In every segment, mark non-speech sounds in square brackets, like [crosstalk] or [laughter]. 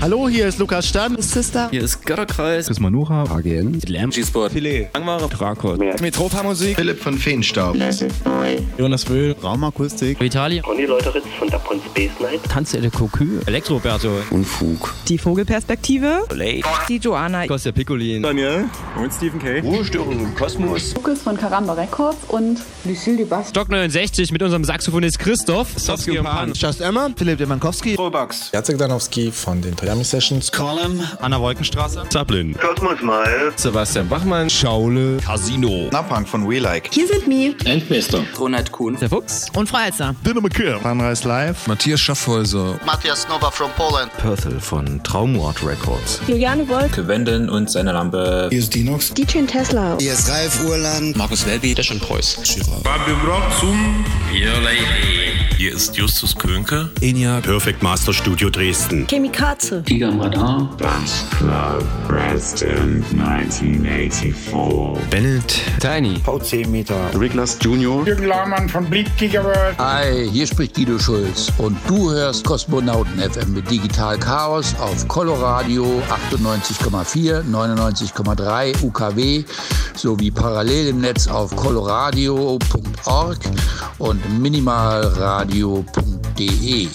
Hallo, hier ist Lukas Stan. Sister. Hier ist Götterkreis. Das ist Manuha. AGN. Lamb. G-Sport. Filet. Angmare. Drakos. Metropa Musik. Philipp von Feenstaub. Jonas Wöhl. Raumakustik. Vitali. Conny Leuteritz von Dapron Space Night. Tanze de Cocu. Elektroberto. Unfug. Die Vogelperspektive. Lay. Die Joanna. Kostja Piccolin. Daniel. Und Stephen K. Ruhestörung im Kosmos. Lukas von Karamba Records und Lucille Dubas. Stock 69 mit unserem Saxophonist Christoph. Sofsky und Pan. Just Emma. Philipp Demankowski. Robax. Jacek Danowski von den Toyami Sessions. Colin. Anna Wolkenstraße. Zaplin. Kosmos Mal. Sebastian Bachmann. Schaule. Casino. Napang von We Like. Hier sind Mi. Ronald Kuhn. Der Fuchs. Und Freizer. Dinner McKeer. Sunrise Live. Matthias Schaffhäuser. Matthias Nova from Poland. Perthel von Traumwort Records. Juliane Wolk. Wenden und seine Lampe. Hier ist Dinox. DJ Tesla. Hier ist Ralf Urland. Markus Welby, der schon Preuß. Fabio Brock zum Your Lady. Hier ist Justus Könke. Enya. Perfect Master Studio Dresden. Chemikaze. Giga Radar. Dance Club President 1984. Bennett. Tiny. VC Meter. Riglas Junior. Jürgen Lahmann von Bleak Gigaworld. Hi, hier spricht Guido Schulz und du hörst Kosmonauten FM mit Digital Chaos auf Coloradio 98,4, 99,3 UKW sowie parallel im Netz auf coloradio.org und minimalradio.de.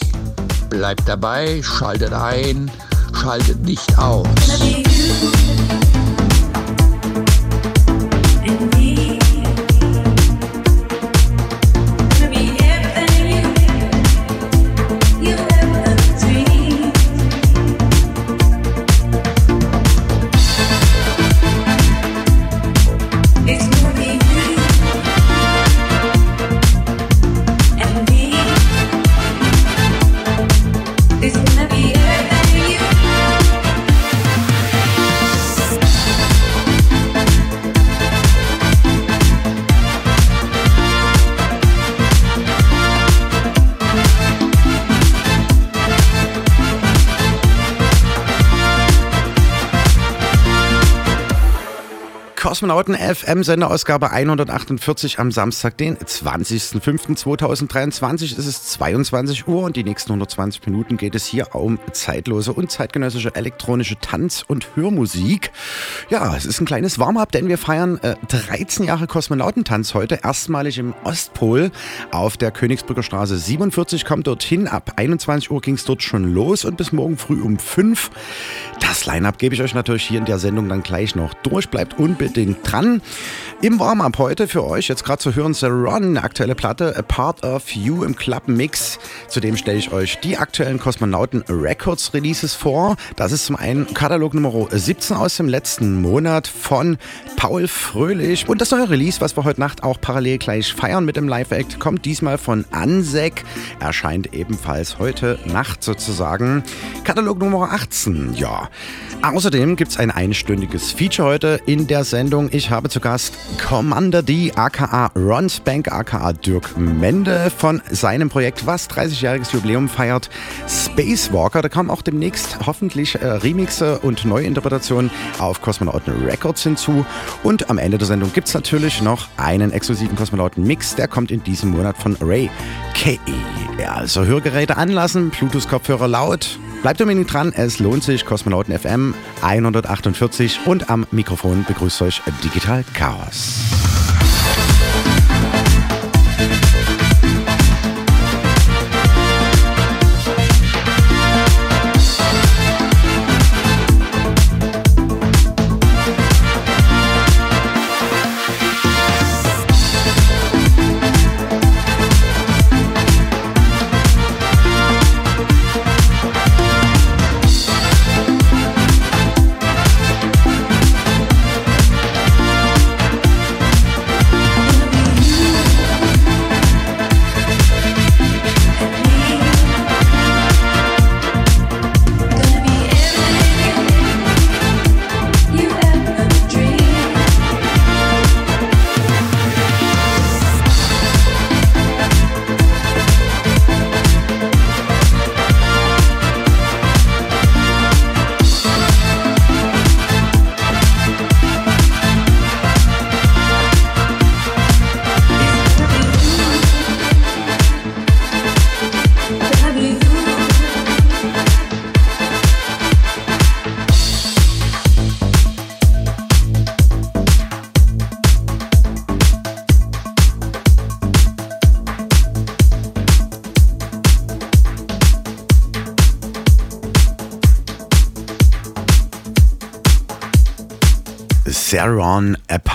Bleibt dabei, schaltet ein, schaltet nicht aus. Kosmonauten FM Senderausgabe 148 am Samstag, den 20.05.2023. Es ist 22 Uhr und die nächsten 120 Minuten geht es hier um zeitlose und zeitgenössische elektronische Tanz- und Hörmusik. Ja, es ist ein kleines Warm-up, denn wir feiern äh, 13 Jahre Kosmonautentanz heute, erstmalig im Ostpol auf der Königsbrücker Straße 47. Kommt dorthin, ab 21 Uhr ging es dort schon los und bis morgen früh um 5. Das Line-Up gebe ich euch natürlich hier in der Sendung dann gleich noch durch. Bleibt unbedingt dran. Im Warm-Up heute für euch jetzt gerade zu hören The Run, eine aktuelle Platte, A Part of You im Club Mix. Zudem stelle ich euch die aktuellen Kosmonauten Records Releases vor. Das ist zum einen Katalog Nummer 17 aus dem letzten Monat von Paul Fröhlich. Und das neue Release, was wir heute Nacht auch parallel gleich feiern mit dem Live-Act, kommt diesmal von Ansek. Erscheint ebenfalls heute Nacht sozusagen. Katalog Nummer 18, ja. Außerdem gibt es ein einstündiges Feature heute in der Sendung. Ich habe zu Gast Commander D, aka Ron Spank, aka Dirk Mende von seinem Projekt, was 30-jähriges Jubiläum feiert, Spacewalker. Da kommen auch demnächst hoffentlich äh, Remixe und Neuinterpretationen auf Kosmonauten Records hinzu. Und am Ende der Sendung gibt es natürlich noch einen exklusiven Kosmonauten-Mix. Der kommt in diesem Monat von Ray K.E. Also Hörgeräte anlassen, Bluetooth-Kopfhörer laut. Bleibt unbedingt dran, es lohnt sich. Kosmonauten FM 148 und am Mikrofon begrüßt euch Digital Chaos.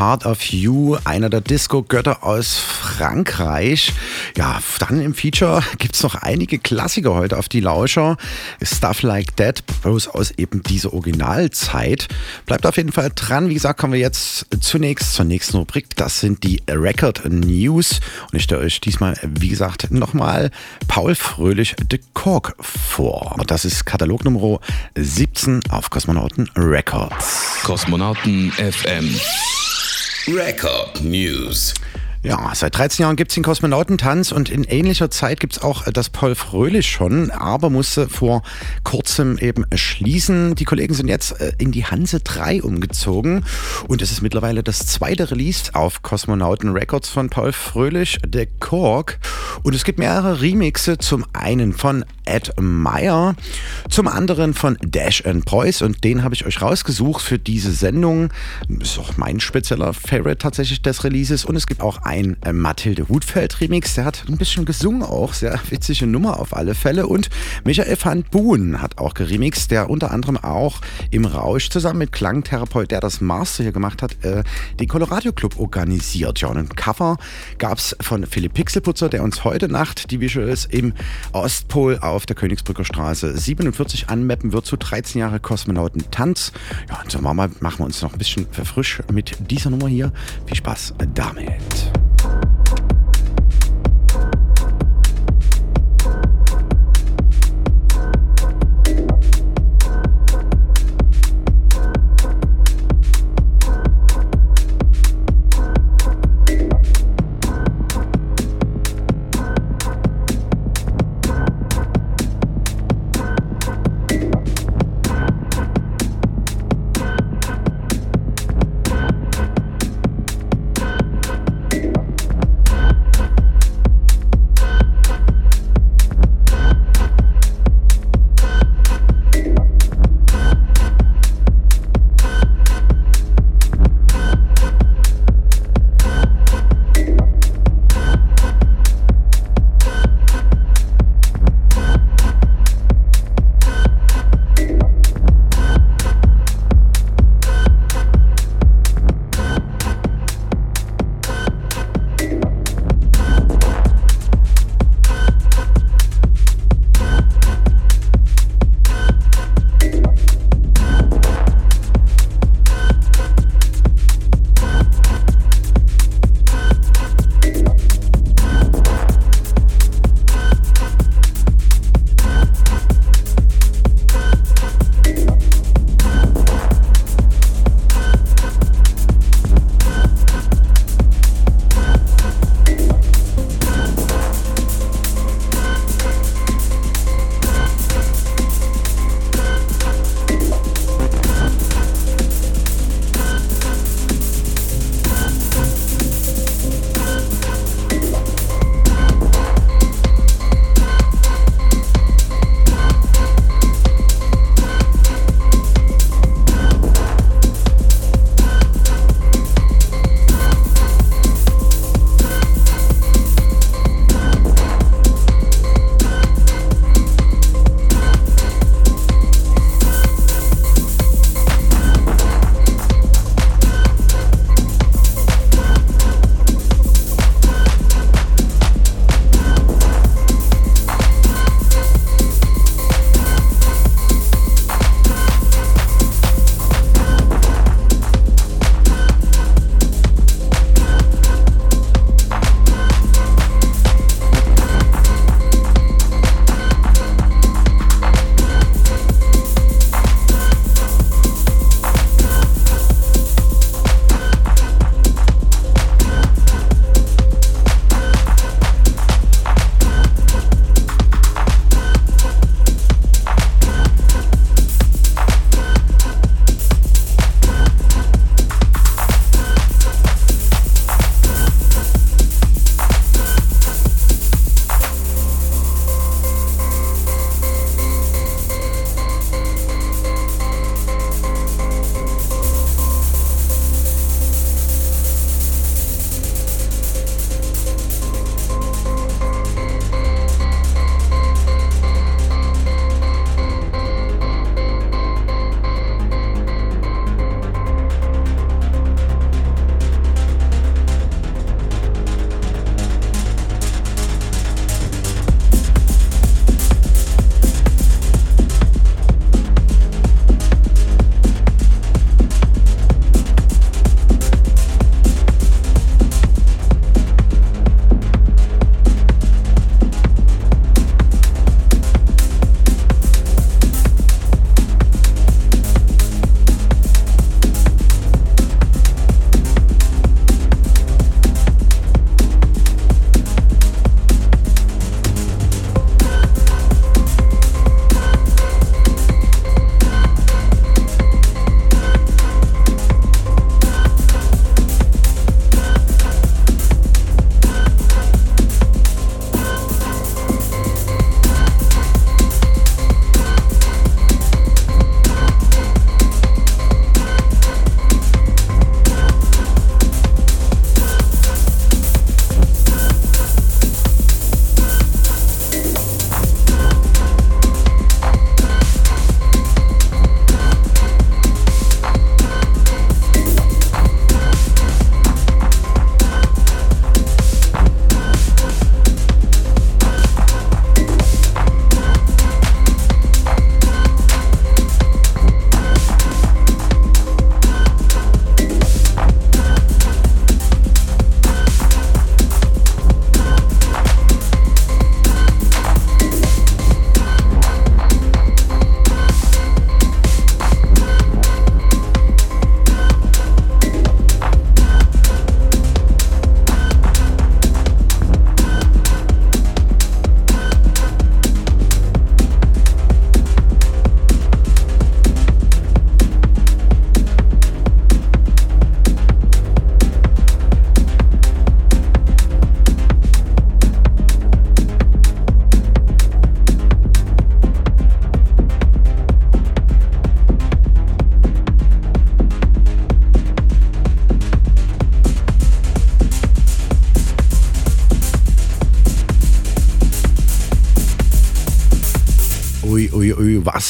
Part of You, einer der Disco-Götter aus Frankreich. Ja, dann im Feature gibt es noch einige Klassiker heute auf die Lauscher. Stuff Like That, bloß aus eben dieser Originalzeit. Bleibt auf jeden Fall dran. Wie gesagt, kommen wir jetzt zunächst zur nächsten Rubrik. Das sind die Record News. Und ich stelle euch diesmal, wie gesagt, nochmal Paul Fröhlich de Kork vor. Das ist Katalog Nummer 17 auf Kosmonauten Records. Kosmonauten FM. Record News. Ja, seit 13 Jahren gibt es den Kosmonautentanz und in ähnlicher Zeit gibt es auch das Paul Fröhlich schon, aber musste vor kurzem eben schließen. Die Kollegen sind jetzt äh, in die Hanse 3 umgezogen und es ist mittlerweile das zweite Release auf Kosmonauten Records von Paul Fröhlich, der Kork. Und es gibt mehrere Remixe, zum einen von Ed Meyer, zum anderen von Dash and Preuß und den habe ich euch rausgesucht für diese Sendung. Ist auch mein spezieller Favorite tatsächlich des Releases und es gibt auch ein äh, Mathilde Hutfeld Remix, der hat ein bisschen gesungen auch, sehr witzige Nummer auf alle Fälle und Michael van Buhn hat auch geremixt, der unter anderem auch im Rausch zusammen mit Klangtherapeut, der das Master hier gemacht hat, äh, den Colorado Club organisiert. Ja, und ein Cover gab es von Philipp Pixelputzer, der uns heute Nacht die Visuals im Ostpol auf der Königsbrücker Straße 47 anmappen wird zu 13 Jahre Kosmonautentanz. Ja, und so machen wir uns noch ein bisschen verfrisch mit dieser Nummer hier. Viel Spaß damit. you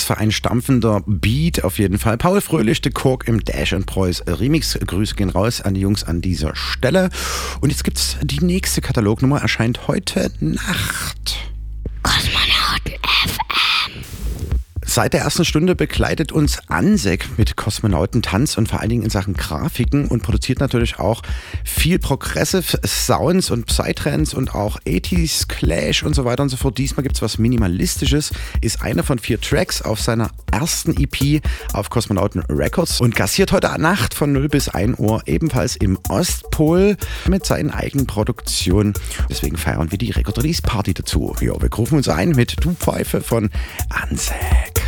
für ein stampfender Beat auf jeden Fall. Paul Fröhlich, The Kork im Dash and Preuß Remix. Grüße gehen raus an die Jungs an dieser Stelle. Und jetzt gibt's die nächste Katalognummer, erscheint heute Nacht. Kosmonauten FM. Seit der ersten Stunde begleitet uns Ansek mit Kosmonautentanz und vor allen Dingen in Sachen Grafiken und produziert natürlich auch viel Progressive Sounds und Psytrance und auch 80s Clash und so weiter und so fort. Diesmal gibt es was Minimalistisches, ist einer von vier Tracks auf seiner ersten EP auf Kosmonauten Records und gastiert heute Nacht von 0 bis 1 Uhr ebenfalls im Ostpol mit seinen eigenen Produktionen. Deswegen feiern wir die Record Release Party dazu. Ja, wir rufen uns ein mit Du Pfeife von Ansek.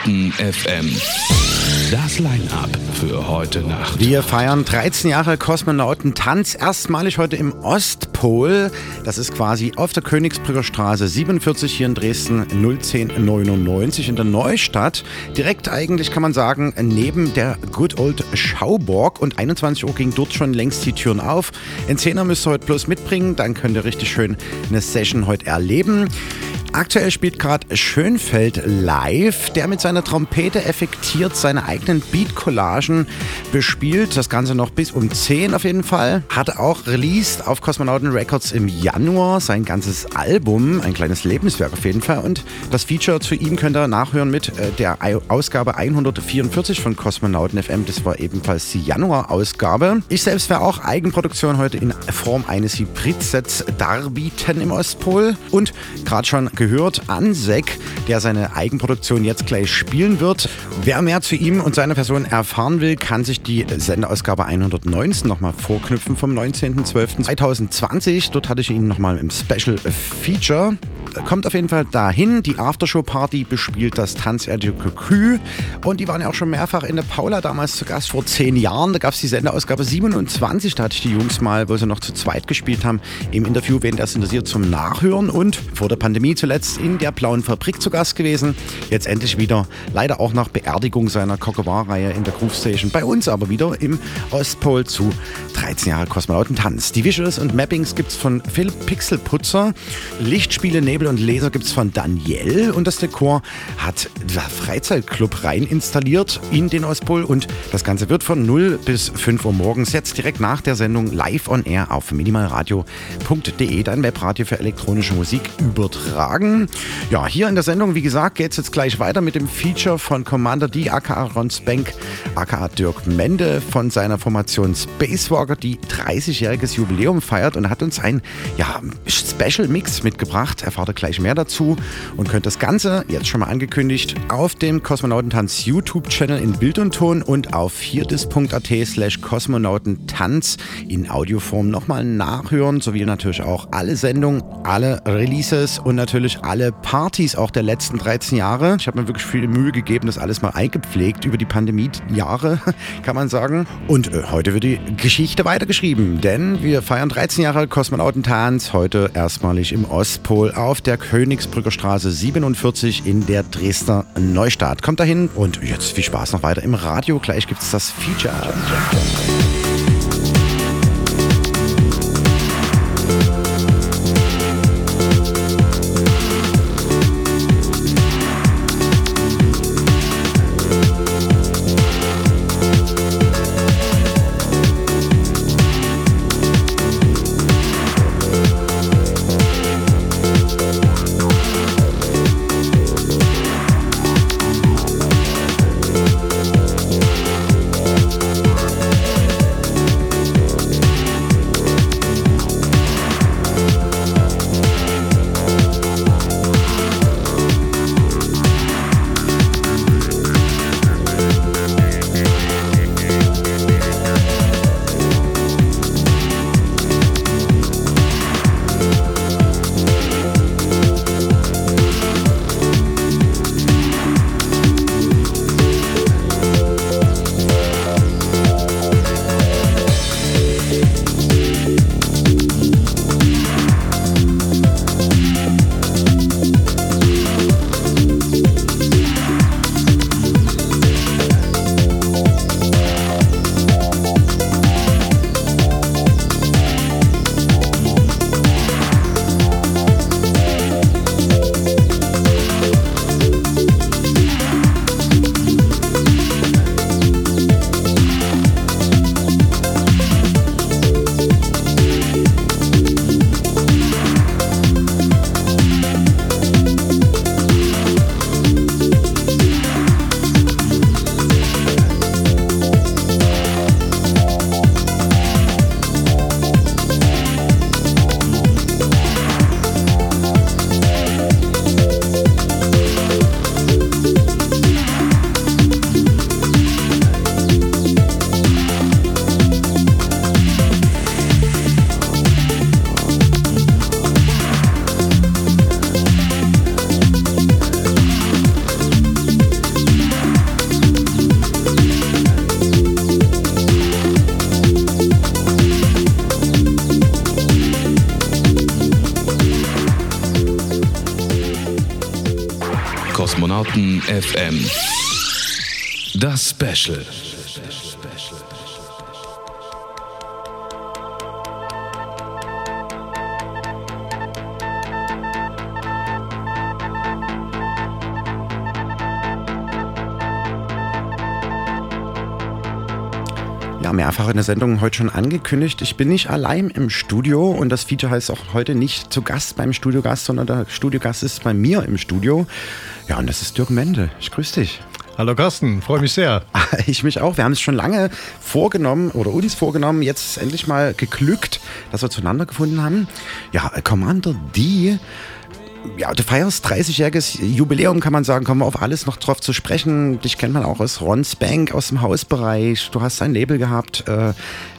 Kosmonauten FM. Das Line-Up für heute Nacht. Wir feiern 13 Jahre Kosmonautentanz. Erstmalig heute im Ostpol. Das ist quasi auf der Königsbrücker Straße 47 hier in Dresden 01099 in der Neustadt. Direkt eigentlich kann man sagen, neben der Good Old Schauburg. Und 21 Uhr ging dort schon längst die Türen auf. Ein Zehner müsst ihr heute bloß mitbringen. Dann könnt ihr richtig schön eine Session heute erleben. Aktuell spielt gerade Schönfeld live, der mit seiner Trompete effektiert seine eigenen Beat-Collagen bespielt. Das Ganze noch bis um 10 auf jeden Fall. Hat auch released auf Kosmonauten Records im Januar sein ganzes Album, ein kleines Lebenswerk auf jeden Fall. Und das Feature zu ihm könnt ihr nachhören mit äh, der Ausgabe 144 von Kosmonauten FM. Das war ebenfalls die Januar-Ausgabe. Ich selbst werde auch Eigenproduktion heute in Form eines Hybridsets darbieten im Ostpol. Und gerade schon gehört Ansek, der seine Eigenproduktion jetzt gleich spielen wird. Wer mehr zu ihm und seiner Person erfahren will, kann sich die Sendeausgabe 119 nochmal vorknüpfen vom 19.12.2020. Dort hatte ich ihn nochmal im Special Feature. Kommt auf jeden Fall dahin. Die Aftershow-Party bespielt das Tanzerdio Cocu. Und die waren ja auch schon mehrfach in der Paula damals zu Gast vor zehn Jahren. Da gab es die Sendeausgabe 27. Da hatte ich die Jungs mal, wo sie noch zu zweit gespielt haben, im Interview, wen das interessiert, zum Nachhören. Und vor der Pandemie zuletzt in der Blauen Fabrik zu Gast gewesen. Jetzt endlich wieder, leider auch nach Beerdigung seiner Kokovar-Reihe in der Groove Station. Bei uns aber wieder im Ostpol zu 13 Jahre Kosmonautentanz. Die Visuals und Mappings gibt es von Phil Pixelputzer. Lichtspiele, Nebel und Laser gibt es von Daniel. Und das Dekor hat der Freizeitclub rein installiert in den Ostpol. Und das Ganze wird von 0 bis 5 Uhr morgens jetzt direkt nach der Sendung live on air auf minimalradio.de, dein Webradio für elektronische Musik, übertragen. Ja, hier in der Sendung, wie gesagt, geht es jetzt gleich weiter mit dem Feature von Commander D, aka Ron Spank, aka Dirk Mende von seiner Formation Spacewalker, die 30-jähriges Jubiläum feiert und hat uns ein ja, Special Mix mitgebracht. Erfahrt ihr gleich mehr dazu und könnt das Ganze, jetzt schon mal angekündigt, auf dem Kosmonautentanz YouTube-Channel in Bild und Ton und auf viertes.at slash Kosmonautentanz in Audioform nochmal nachhören, sowie natürlich auch alle Sendungen, alle Releases und natürlich alle Partys auch der letzten 13 Jahre. Ich habe mir wirklich viel Mühe gegeben, das alles mal eingepflegt über die Pandemie-Jahre, [laughs] kann man sagen. Und äh, heute wird die Geschichte weitergeschrieben, denn wir feiern 13 Jahre Kosmonautentanz, heute erstmalig im Ostpol auf der Königsbrücker Straße 47 in der Dresdner Neustadt. Kommt dahin und jetzt viel Spaß noch weiter im Radio. Gleich gibt es das Feature. Der Sendung heute schon angekündigt. Ich bin nicht allein im Studio und das Feature heißt auch heute nicht zu Gast beim Studiogast, sondern der Studiogast ist bei mir im Studio. Ja, und das ist Dirk Mende. Ich grüße dich. Hallo Carsten, freue mich sehr. [laughs] Ich mich auch. Wir haben es schon lange vorgenommen oder uns vorgenommen, jetzt endlich mal geglückt, dass wir zueinander gefunden haben. Ja, Commander D ja, du feierst 30-jähriges Jubiläum, kann man sagen. Kommen wir auf alles noch drauf zu sprechen. Dich kennt man auch aus Ron's Bank, aus dem Hausbereich. Du hast ein Label gehabt. Äh,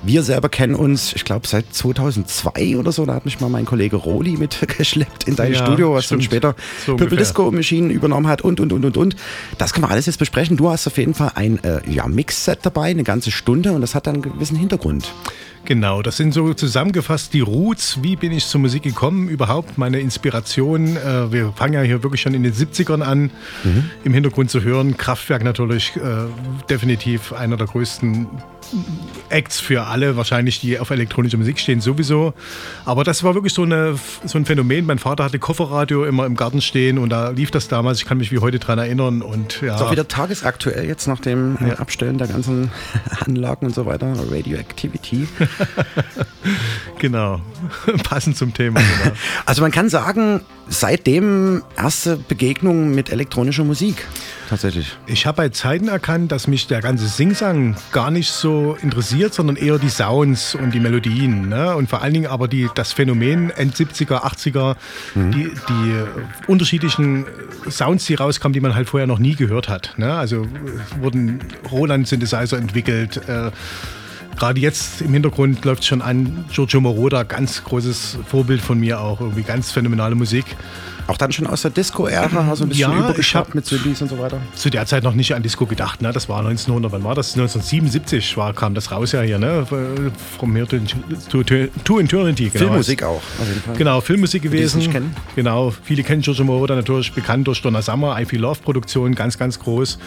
wir selber kennen uns, ich glaube, seit 2002 oder so. Da hat mich mal mein Kollege Roli mitgeschleppt [laughs] in dein ja, Studio, was stimmt. dann später so Purple Disco Maschinen übernommen hat und, und, und, und, und. Das können wir alles jetzt besprechen. Du hast auf jeden Fall ein äh, ja, Mix-Set dabei, eine ganze Stunde und das hat dann einen gewissen Hintergrund. Genau, das sind so zusammengefasst die Roots. Wie bin ich zur Musik gekommen? Überhaupt meine Inspiration. Äh, wir fangen ja hier wirklich schon in den 70ern an, mhm. im Hintergrund zu hören. Kraftwerk natürlich äh, definitiv einer der größten Acts für alle, wahrscheinlich, die auf elektronische Musik stehen, sowieso. Aber das war wirklich so, eine, so ein Phänomen. Mein Vater hatte Kofferradio immer im Garten stehen und da lief das damals. Ich kann mich wie heute daran erinnern. Und, ja. Ist auch wieder tagesaktuell jetzt nach dem ja. Abstellen der ganzen [laughs] Anlagen und so weiter. Radioactivity. [laughs] genau, [laughs] passend zum Thema. Genau. Also man kann sagen, seitdem erste Begegnung mit elektronischer Musik tatsächlich. Ich habe bei Zeiten erkannt, dass mich der ganze Singsang gar nicht so interessiert, sondern eher die Sounds und die Melodien. Ne? Und vor allen Dingen aber die, das Phänomen End 70er, 80er, mhm. die, die unterschiedlichen Sounds, die rauskommen, die man halt vorher noch nie gehört hat. Ne? Also wurden Roland-Synthesizer entwickelt. Äh, Gerade jetzt im Hintergrund läuft schon an Giorgio Moroder, ganz großes Vorbild von mir auch, irgendwie ganz phänomenale Musik. Auch dann schon aus der Disco-Ära, so ein bisschen ja, übergeschappt mit CDs und so weiter? Zu der Zeit noch nicht an Disco gedacht. Ne? Das war 1900, wann war das? 1977 war, kam das raus ja hier, ne? From Here to, to, to Eternity. Genau. Filmmusik auch, auf jeden Fall. Genau, Filmmusik gewesen. Die kennen. Genau, viele kennen Giorgio Moroder natürlich bekannt durch Donna Summer, I Feel Love Produktion, ganz, ganz groß.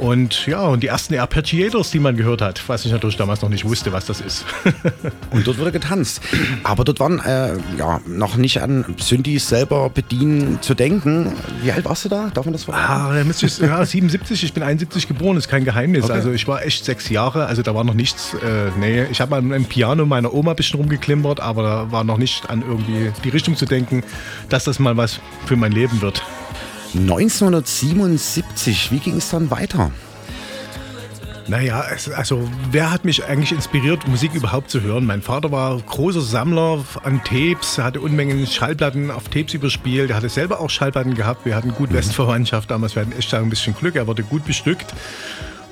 Und ja, und die ersten Arpeggiators, die man gehört hat, was ich natürlich damals noch nicht wusste, was das ist. [laughs] und dort wurde getanzt. Aber dort waren äh, ja noch nicht an Syndis selber bedienen zu denken. Wie alt warst du da? Darf man das verraten? Ah, ich, ja, 77, ich bin 71 geboren, ist kein Geheimnis. Okay. Also ich war echt sechs Jahre, also da war noch nichts. Äh, nee, ich habe am Piano meiner Oma ein bisschen rumgeklimpert, aber da war noch nicht an irgendwie die Richtung zu denken, dass das mal was für mein Leben wird. 1977, wie ging es dann weiter? Naja, also wer hat mich eigentlich inspiriert, Musik überhaupt zu hören? Mein Vater war großer Sammler an Tapes, hatte Unmengen Schallplatten auf Tapes überspielt, er hatte selber auch Schallplatten gehabt, wir hatten gut mhm. Westverwandtschaft damals, wir hatten echt ein bisschen Glück, er wurde gut bestückt.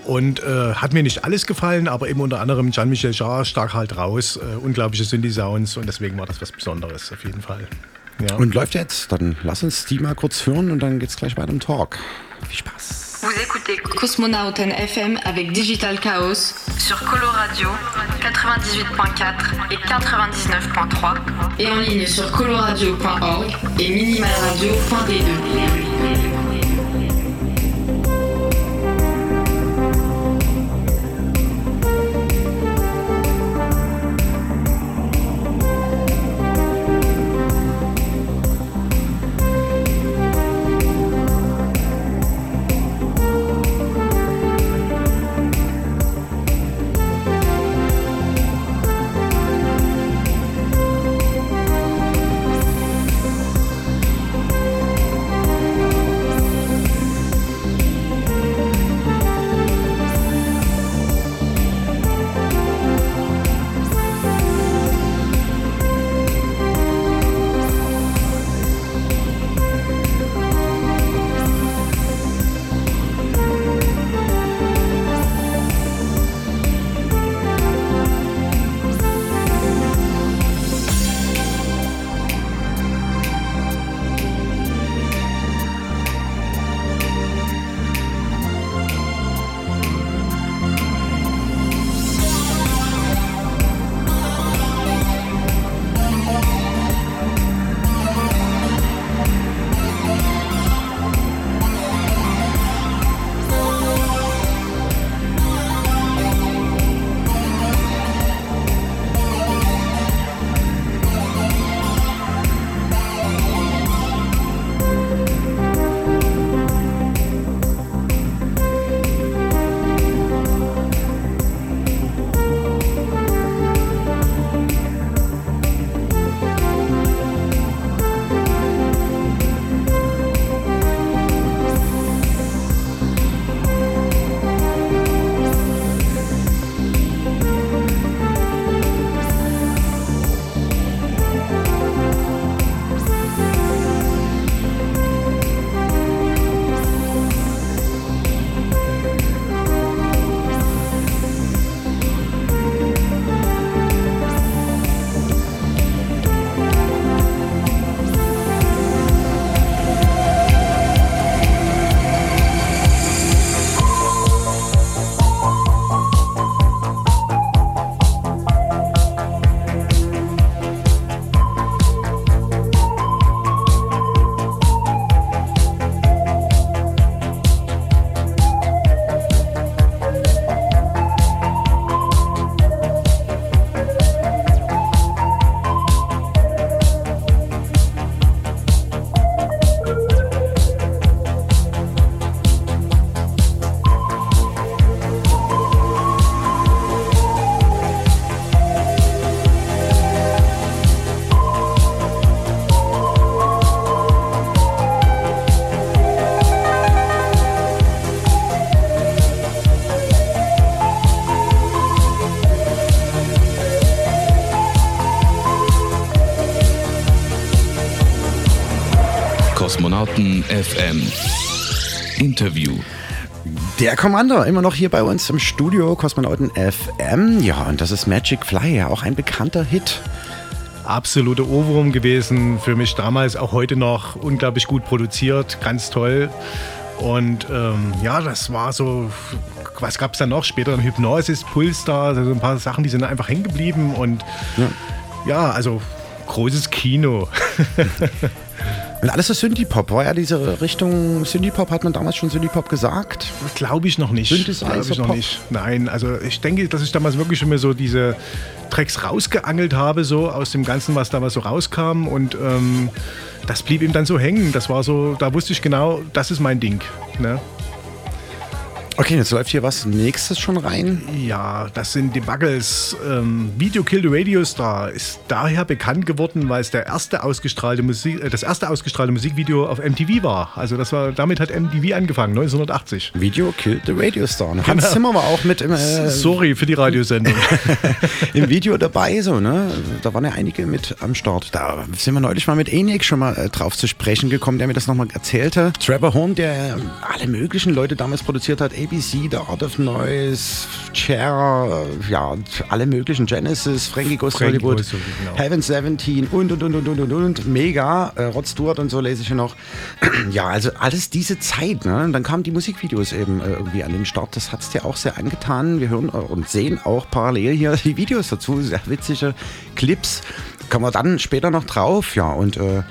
Und äh, hat mir nicht alles gefallen, aber eben unter anderem Jean-Michel Jarre stark halt raus. Äh, unglaubliche Synthi-Sounds und deswegen war das was Besonderes auf jeden Fall. Ja. Und läuft jetzt? Dann lass uns die mal kurz hören und dann geht's gleich weiter im Talk. Viel Spaß. Vous écoutez Cosmonauten FM avec Digital Chaos sur Coloradio 98.4 et 99.3 et en ligne sur coloradio.org et minimalradio.d2. Kosmonauten FM. Interview. Der Commander, immer noch hier bei uns im Studio, Kosmonauten FM. Ja, und das ist Magic Fly, ja auch ein bekannter Hit. Absoluter Ohrwurm gewesen, für mich damals, auch heute noch unglaublich gut produziert, ganz toll. Und ähm, ja, das war so, was gab es dann noch? Später dann Hypnosis, Pulstar, also ein paar Sachen, die sind einfach hängen geblieben. Und ja, ja also großes Kino. [laughs] Und alles so Synthie-Pop. War ja diese Richtung Synthie-Pop, hat man damals schon Synthie-Pop gesagt? Glaube ich noch nicht. Glaube ich noch nicht. Nein, also ich denke, dass ich damals wirklich schon mir so diese Tracks rausgeangelt habe, so aus dem Ganzen, was damals so rauskam. Und ähm, das blieb ihm dann so hängen. Das war so, da wusste ich genau, das ist mein Ding. Ne? Okay, jetzt läuft hier was nächstes schon rein. Ja, das sind die Buggles. Ähm, Video Kill the Radio Star ist daher bekannt geworden, weil es der erste ausgestrahlte Musik, äh, das erste ausgestrahlte Musikvideo auf MTV war. Also das war, damit hat MTV angefangen, 1980. Video Kill the Radio Star. Hans genau. Zimmer war auch mit im, äh, Sorry für die Radiosendung. [laughs] Im Video dabei, so, ne? Da waren ja einige mit am Start. Da sind wir neulich mal mit Enik schon mal äh, drauf zu sprechen gekommen, der mir das nochmal erzählte. Trevor Horn, der alle möglichen Leute damals produziert hat, ABC, The Art of Noise, Cher, ja, alle möglichen Genesis, Frankie Goes to Hollywood, genau. Heaven 17 und und und und und und und. Mega, äh, Rod Stewart und so lese ich hier noch. [clears throat] ja, also alles diese Zeit, ne? Und dann kamen die Musikvideos eben äh, irgendwie an den Start. Das hat es dir auch sehr angetan. Wir hören und sehen auch parallel hier die Videos dazu, sehr witzige Clips. Kommen wir dann später noch drauf, ja, und äh,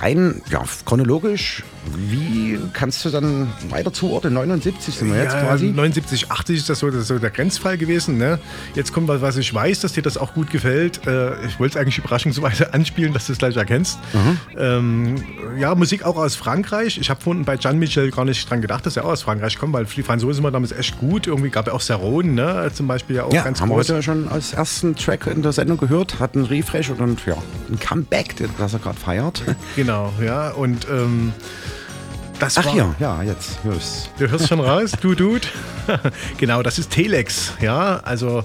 rein ja, chronologisch, wie kannst du dann weiter zuordnen? 79 sind wir jetzt ja, quasi. 79, 80 ist das so, das ist so der Grenzfall gewesen. Ne? Jetzt kommt was, was ich weiß, dass dir das auch gut gefällt. Äh, ich wollte es eigentlich überraschungsweise [laughs] anspielen, dass du es gleich erkennst. Mhm. Ähm, ja, Musik auch aus Frankreich. Ich habe vorhin bei Jean-Michel gar nicht dran gedacht, dass er auch aus Frankreich kommt, weil die Franzosen waren damals echt gut. Irgendwie gab es auch Serone, ne? zum Beispiel ja auch ja, ganz haben groß. wir heute schon als ersten Track in der Sendung gehört, hat einen Refresh und ja, ein Comeback, das er gerade feiert. Genau, ja. Und ähm, das Ach war, ja, ja, jetzt hörst du. hörst schon raus, du Dude. [laughs] genau, das ist Telex, ja, also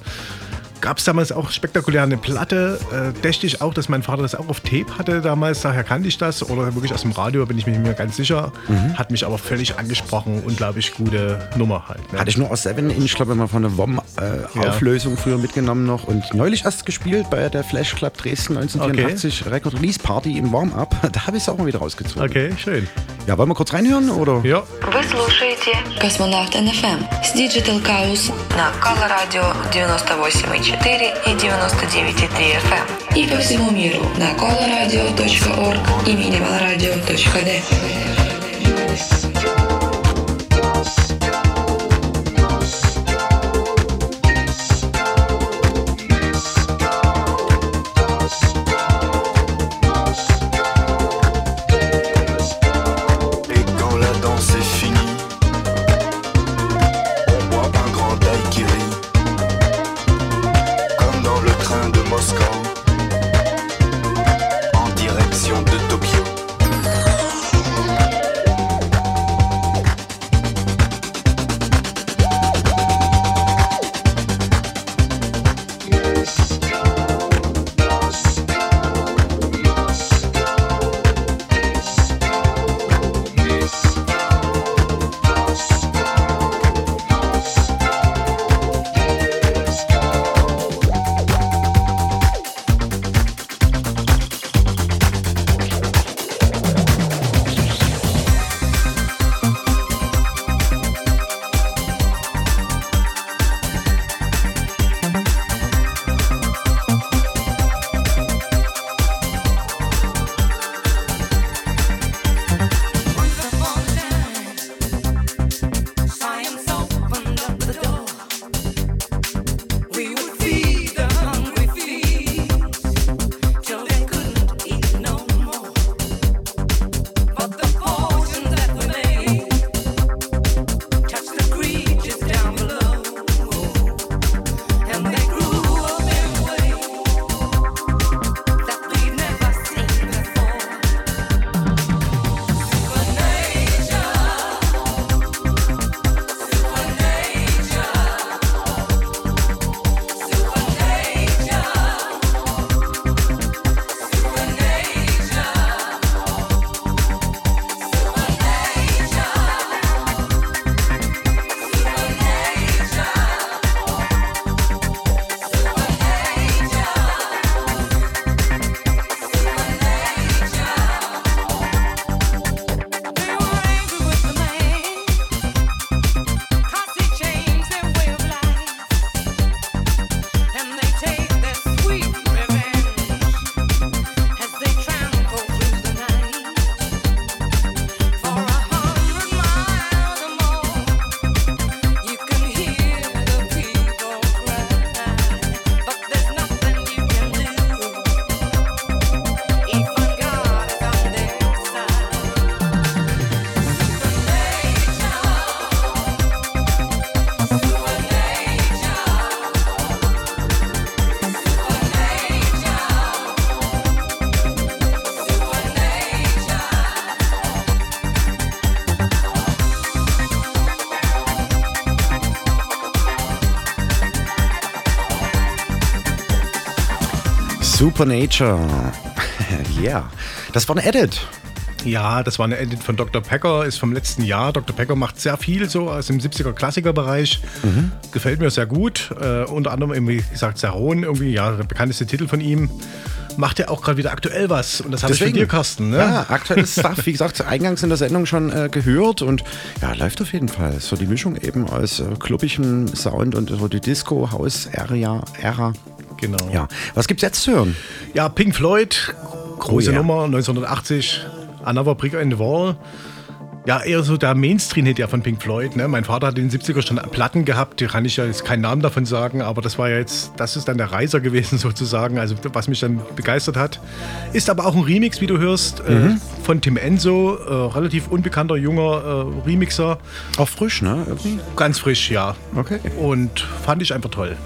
gab es damals auch spektakulär eine Platte. Äh, dächte ich auch, dass mein Vater das auch auf Tape hatte damals, daher kannte ich das. Oder wirklich aus dem Radio, bin ich mir nicht mehr ganz sicher. Mhm. Hat mich aber völlig angesprochen. Unglaublich gute Nummer halt. Ne? Hatte ich nur aus 7 Inch, glaube ich, mal von der WOM-Auflösung äh, ja. früher mitgenommen noch. Und neulich erst gespielt bei der Flash Club Dresden 1984 okay. Record Release Party im Warm-Up. [laughs] Da habe ich es auch mal wieder rausgezogen. Okay, schön. Ja, wollen wir kurz reinhören, oder? Ja. Вы слушаете Космонавт NFM с Digital Chaos на Колорадио 98,4 И 99,3 FM. И по всему миру на coloradio.org и minimalradio.d. Supernature. [laughs] yeah. Das war ein Edit. Ja, das war eine Edit von Dr. Packer, ist vom letzten Jahr. Dr. Packer macht sehr viel so aus dem 70er Klassikerbereich. Mhm. Gefällt mir sehr gut. Äh, unter anderem, eben, wie gesagt, Saron, irgendwie, ja, der bekannteste Titel von ihm. Macht er auch gerade wieder aktuell was. Und das habe ich von dir, Carsten. Ne? Ja, aktuelles [laughs] Stuff. Wie gesagt, eingangs in der Sendung schon äh, gehört. Und ja, läuft auf jeden Fall. So die Mischung eben aus äh, klubbigem Sound und so die Disco-Haus-Ära. Genau. Ja. Was gibt's jetzt zu hören? Ja, Pink Floyd, große Oh ja. Nummer, 1980. Another Brick in the Wall. Ja, eher so der Mainstream-Hit ja von Pink Floyd. Ne? Mein Vater hat in den 70er schon Platten gehabt, die kann ich ja jetzt keinen Namen davon sagen, aber das war ja jetzt, das ist dann der Reiser [laughs] gewesen sozusagen, also was mich dann begeistert hat. Ist aber auch ein Remix, wie du hörst, äh, Mhm. von Tim Enzo, äh, relativ unbekannter junger äh, Remixer. Auch frisch, ne? Irgendwie? Ganz frisch, ja. Okay. Und fand ich einfach toll.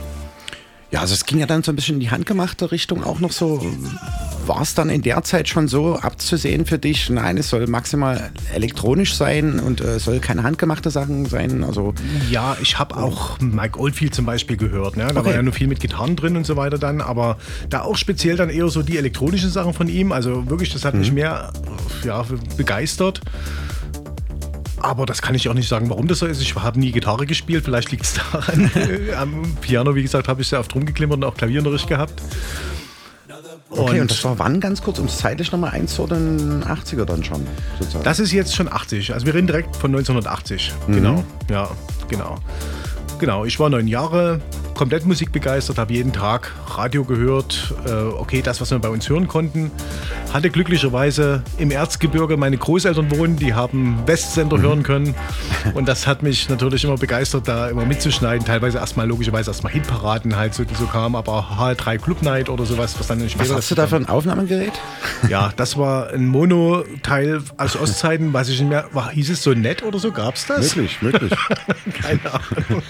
Ja, also es ging ja dann so ein bisschen in die handgemachte Richtung auch noch so. War es dann in der Zeit schon so abzusehen für dich? Nein, es soll maximal elektronisch sein und äh, soll keine handgemachte Sachen sein. Also Ja, ich habe auch Mike Oldfield zum Beispiel gehört. Ne? Da Okay. war ja nur viel mit Gitarren drin und so weiter dann, aber da auch speziell dann eher so die elektronischen Sachen von ihm. Also wirklich, das hat mich mehr ja, begeistert. Aber das kann ich auch nicht sagen, warum das so ist. Ich habe nie Gitarre gespielt, vielleicht liegt es daran. [laughs] Am Piano, wie gesagt, habe ich sehr oft rumgeklimmert und auch Klavierunterricht gehabt. okay, und, das war wann ganz kurz, um es zeitlich nochmal einzuordnen, 80er dann schon sozusagen. Das ist jetzt schon 80. Also wir reden direkt von 1980. Mhm. Genau. Ja, genau. Genau, ich war neun Jahre, komplett musikbegeistert, habe jeden Tag Radio gehört. Äh, okay, das, was wir bei uns hören konnten. Hatte glücklicherweise im Erzgebirge meine Großeltern wohnen, die haben Westsender hören können. Und das hat mich natürlich immer begeistert, da immer mitzuschneiden. Teilweise erstmal logischerweise erstmal Hitparaden halt, so, die so kamen, aber H3 Club Night oder sowas, was dann später. Was hast du da für ein Aufnahmegerät? Ja, das war ein Mono-Teil aus Ostzeiten, weiß ich nicht mehr. War, hieß es so nett oder so? Gab es das? Möglich, möglich. [laughs] Keine Ahnung.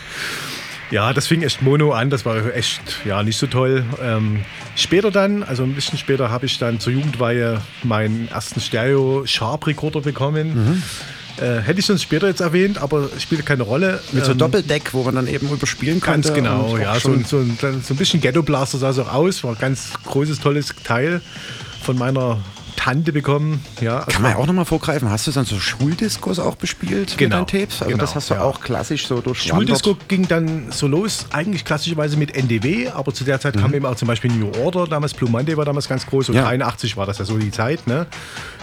Ja, das fing echt Mono an, das war echt ja, nicht so toll. Ähm, später dann, also ein bisschen später, habe ich dann zur Jugendweihe meinen ersten Stereo-Sharp-Recorder bekommen. Äh, hätte ich sonst später jetzt erwähnt, aber spielt keine Rolle. Mit so Ähm, Doppeldeck, wo man dann eben überspielen konnte. Ganz genau, ja. So, so, ein- so ein bisschen Ghetto Blaster sah es auch aus. War ein ganz großes, tolles Teil von meiner Tante bekommen. Ja, Kann man ja auch nochmal vorgreifen. Hast du dann so Schuldiskos auch bespielt Genau, mit deinen Tapes? Also genau, das hast du ja. auch klassisch so durch Schuldisco ging dann so los, eigentlich klassischerweise mit NDW, aber zu der Zeit kam eben auch zum Beispiel New Order, damals Blue Monday war damals ganz groß, und Ja. 83 war das ja so die Zeit, ne?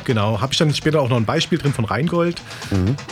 Genau, habe ich dann später auch noch ein Beispiel drin von Rheingold.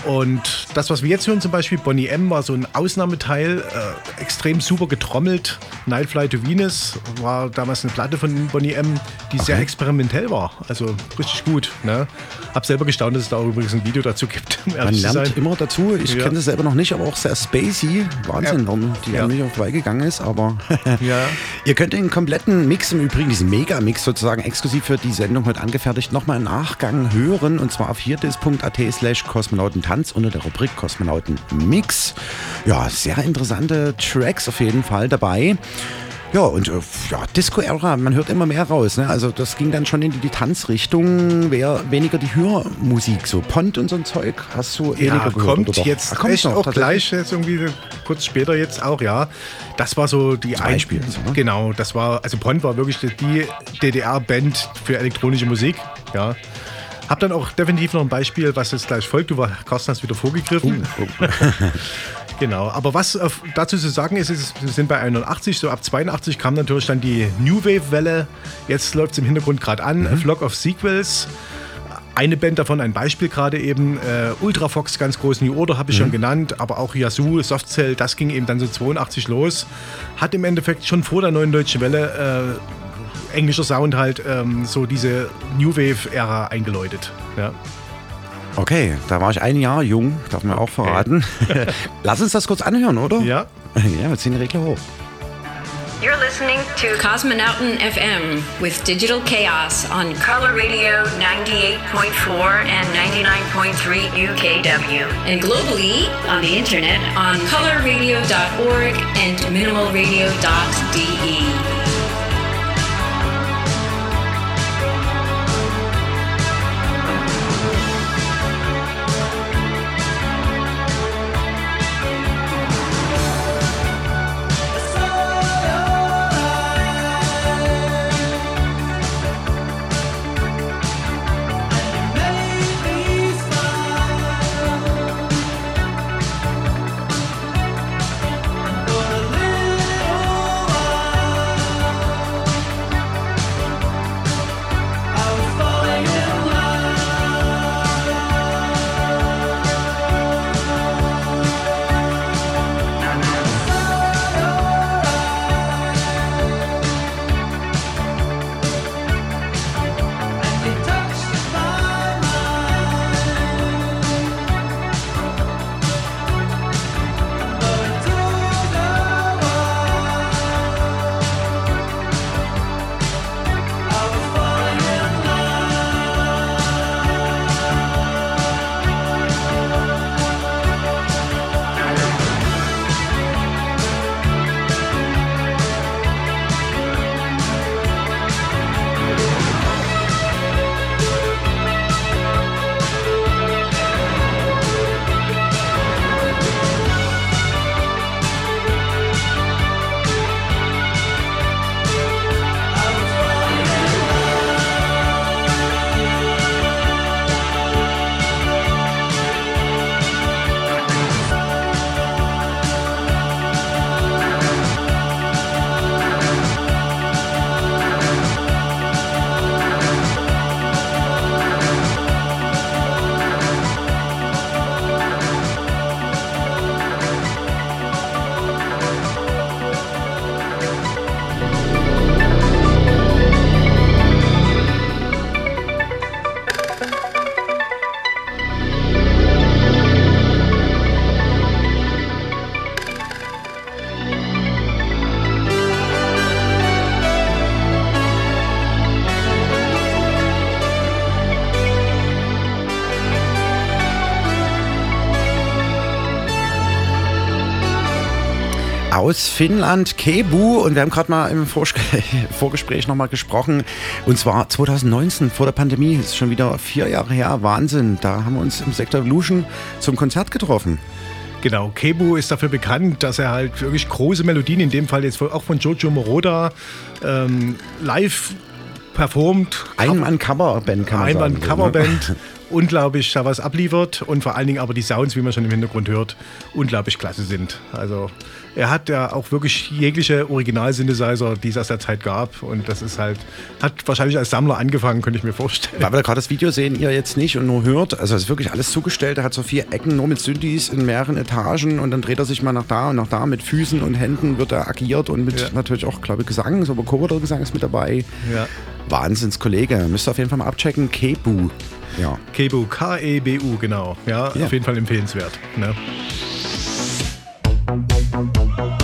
Und das, was wir jetzt hören, zum Beispiel Bonnie M, war so ein Ausnahmeteil, äh, extrem super getrommelt. Nightfly to Venus war damals eine Platte von Bonnie M, die sehr experimentell war, also richtig gut. Ne? Hab selber gestaunt, dass es da auch übrigens ein Video dazu gibt. um Man lernt sein. immer dazu. Ich Ja. kenne das selber noch nicht, aber auch sehr spacey. Wahnsinn, Ja. warum die Ja. an mich auch vorbeigegangen ist. Aber [laughs] Ja. [laughs] ihr könnt den kompletten Mix im Übrigen, diesen Mega-Mix sozusagen exklusiv für die Sendung heute angefertigt, nochmal im Nachgang hören. Und zwar auf hierdis.at slash Kosmonautentanz unter der Rubrik Kosmonauten Mix. Ja, sehr interessante Tracks auf jeden Fall dabei. Ja, und äh, ja, Disco-Ära, man hört immer mehr raus. Ne? Also das ging dann schon in die Tanzrichtung, wär weniger die Hörmusik, so Pont und so ein Zeug. Hast du weniger Ja, gehört, kommt oder doch? jetzt Ah, kommt echt noch, auch gleich, jetzt irgendwie kurz später jetzt auch, ja. Das war so die Zum Beispiel, ein- so, ne? Genau, das war, also Pont war wirklich die- DDR-Band für elektronische Musik, ja. Hab dann auch definitiv noch ein Beispiel, was jetzt gleich folgt. Du war, Carsten hast wieder vorgegriffen. Oh, [laughs] Genau, aber was auf, dazu zu sagen ist, ist, wir sind bei 81, so ab 82 kam natürlich dann die New Wave-Welle. Jetzt läuft es im Hintergrund gerade an, A Flock of Sequels. Eine Band davon, ein Beispiel gerade eben, äh, Ultrafox, ganz groß, New Order habe ich schon genannt, aber auch Yazoo, Softcell, das ging eben dann so 82 los. Hat im Endeffekt schon vor der neuen deutschen Welle äh, englischer Sound halt ähm, so diese New Wave-Ära eingeläutet. Ja. Okay, da war ich ein Jahr jung, darf man auch verraten. [laughs] Lass uns das kurz anhören, oder? Ja. [laughs] Ja, wir ziehen die Regler hoch. You're listening to Cosmonauten FM with Digital Chaos on Color Radio 98.4 and 99.3 UKW. And globally on the internet on colorradio.org and minimalradio.de. aus Finnland, Kebu. Und wir haben gerade mal im Vorge [laughs] Vorgespräch nochmal gesprochen. Und zwar 2019, vor der Pandemie. Das ist schon wieder vier Jahre her. Wahnsinn. Da haben wir uns im Sektor Evolution zum Konzert getroffen. Genau, Kebu ist dafür bekannt, dass er halt wirklich große Melodien, in dem Fall jetzt auch von Jojo Moroda, ähm, live performt. Einmann-Coverband kann man sagen. Einmann-Coverband. Ne? [laughs] unglaublich da was abliefert und vor allen Dingen aber die Sounds, wie man schon im Hintergrund hört, unglaublich klasse sind. Also er hat ja auch wirklich jegliche Original-Synthesizer, die es aus der Zeit gab und das ist halt, hat wahrscheinlich als Sammler angefangen, könnte ich mir vorstellen. Weil wir gerade das Video sehen, ihr jetzt nicht und nur hört, also es ist wirklich alles zugestellt, er hat so vier Ecken nur mit Synthes in mehreren Etagen und dann dreht er sich mal nach da und nach da mit Füßen und Händen wird er agiert und mit ja. natürlich auch, glaube ich, Gesang, so Vocoder-Gesang ist mit dabei. Ja. Wahnsinnskollege, müsst ihr auf jeden Fall mal abchecken, Kebu. Ja. Kebu, K-E-B-U, genau. Ja, ja, auf jeden Fall empfehlenswert. Ne? bong bong bong bong bong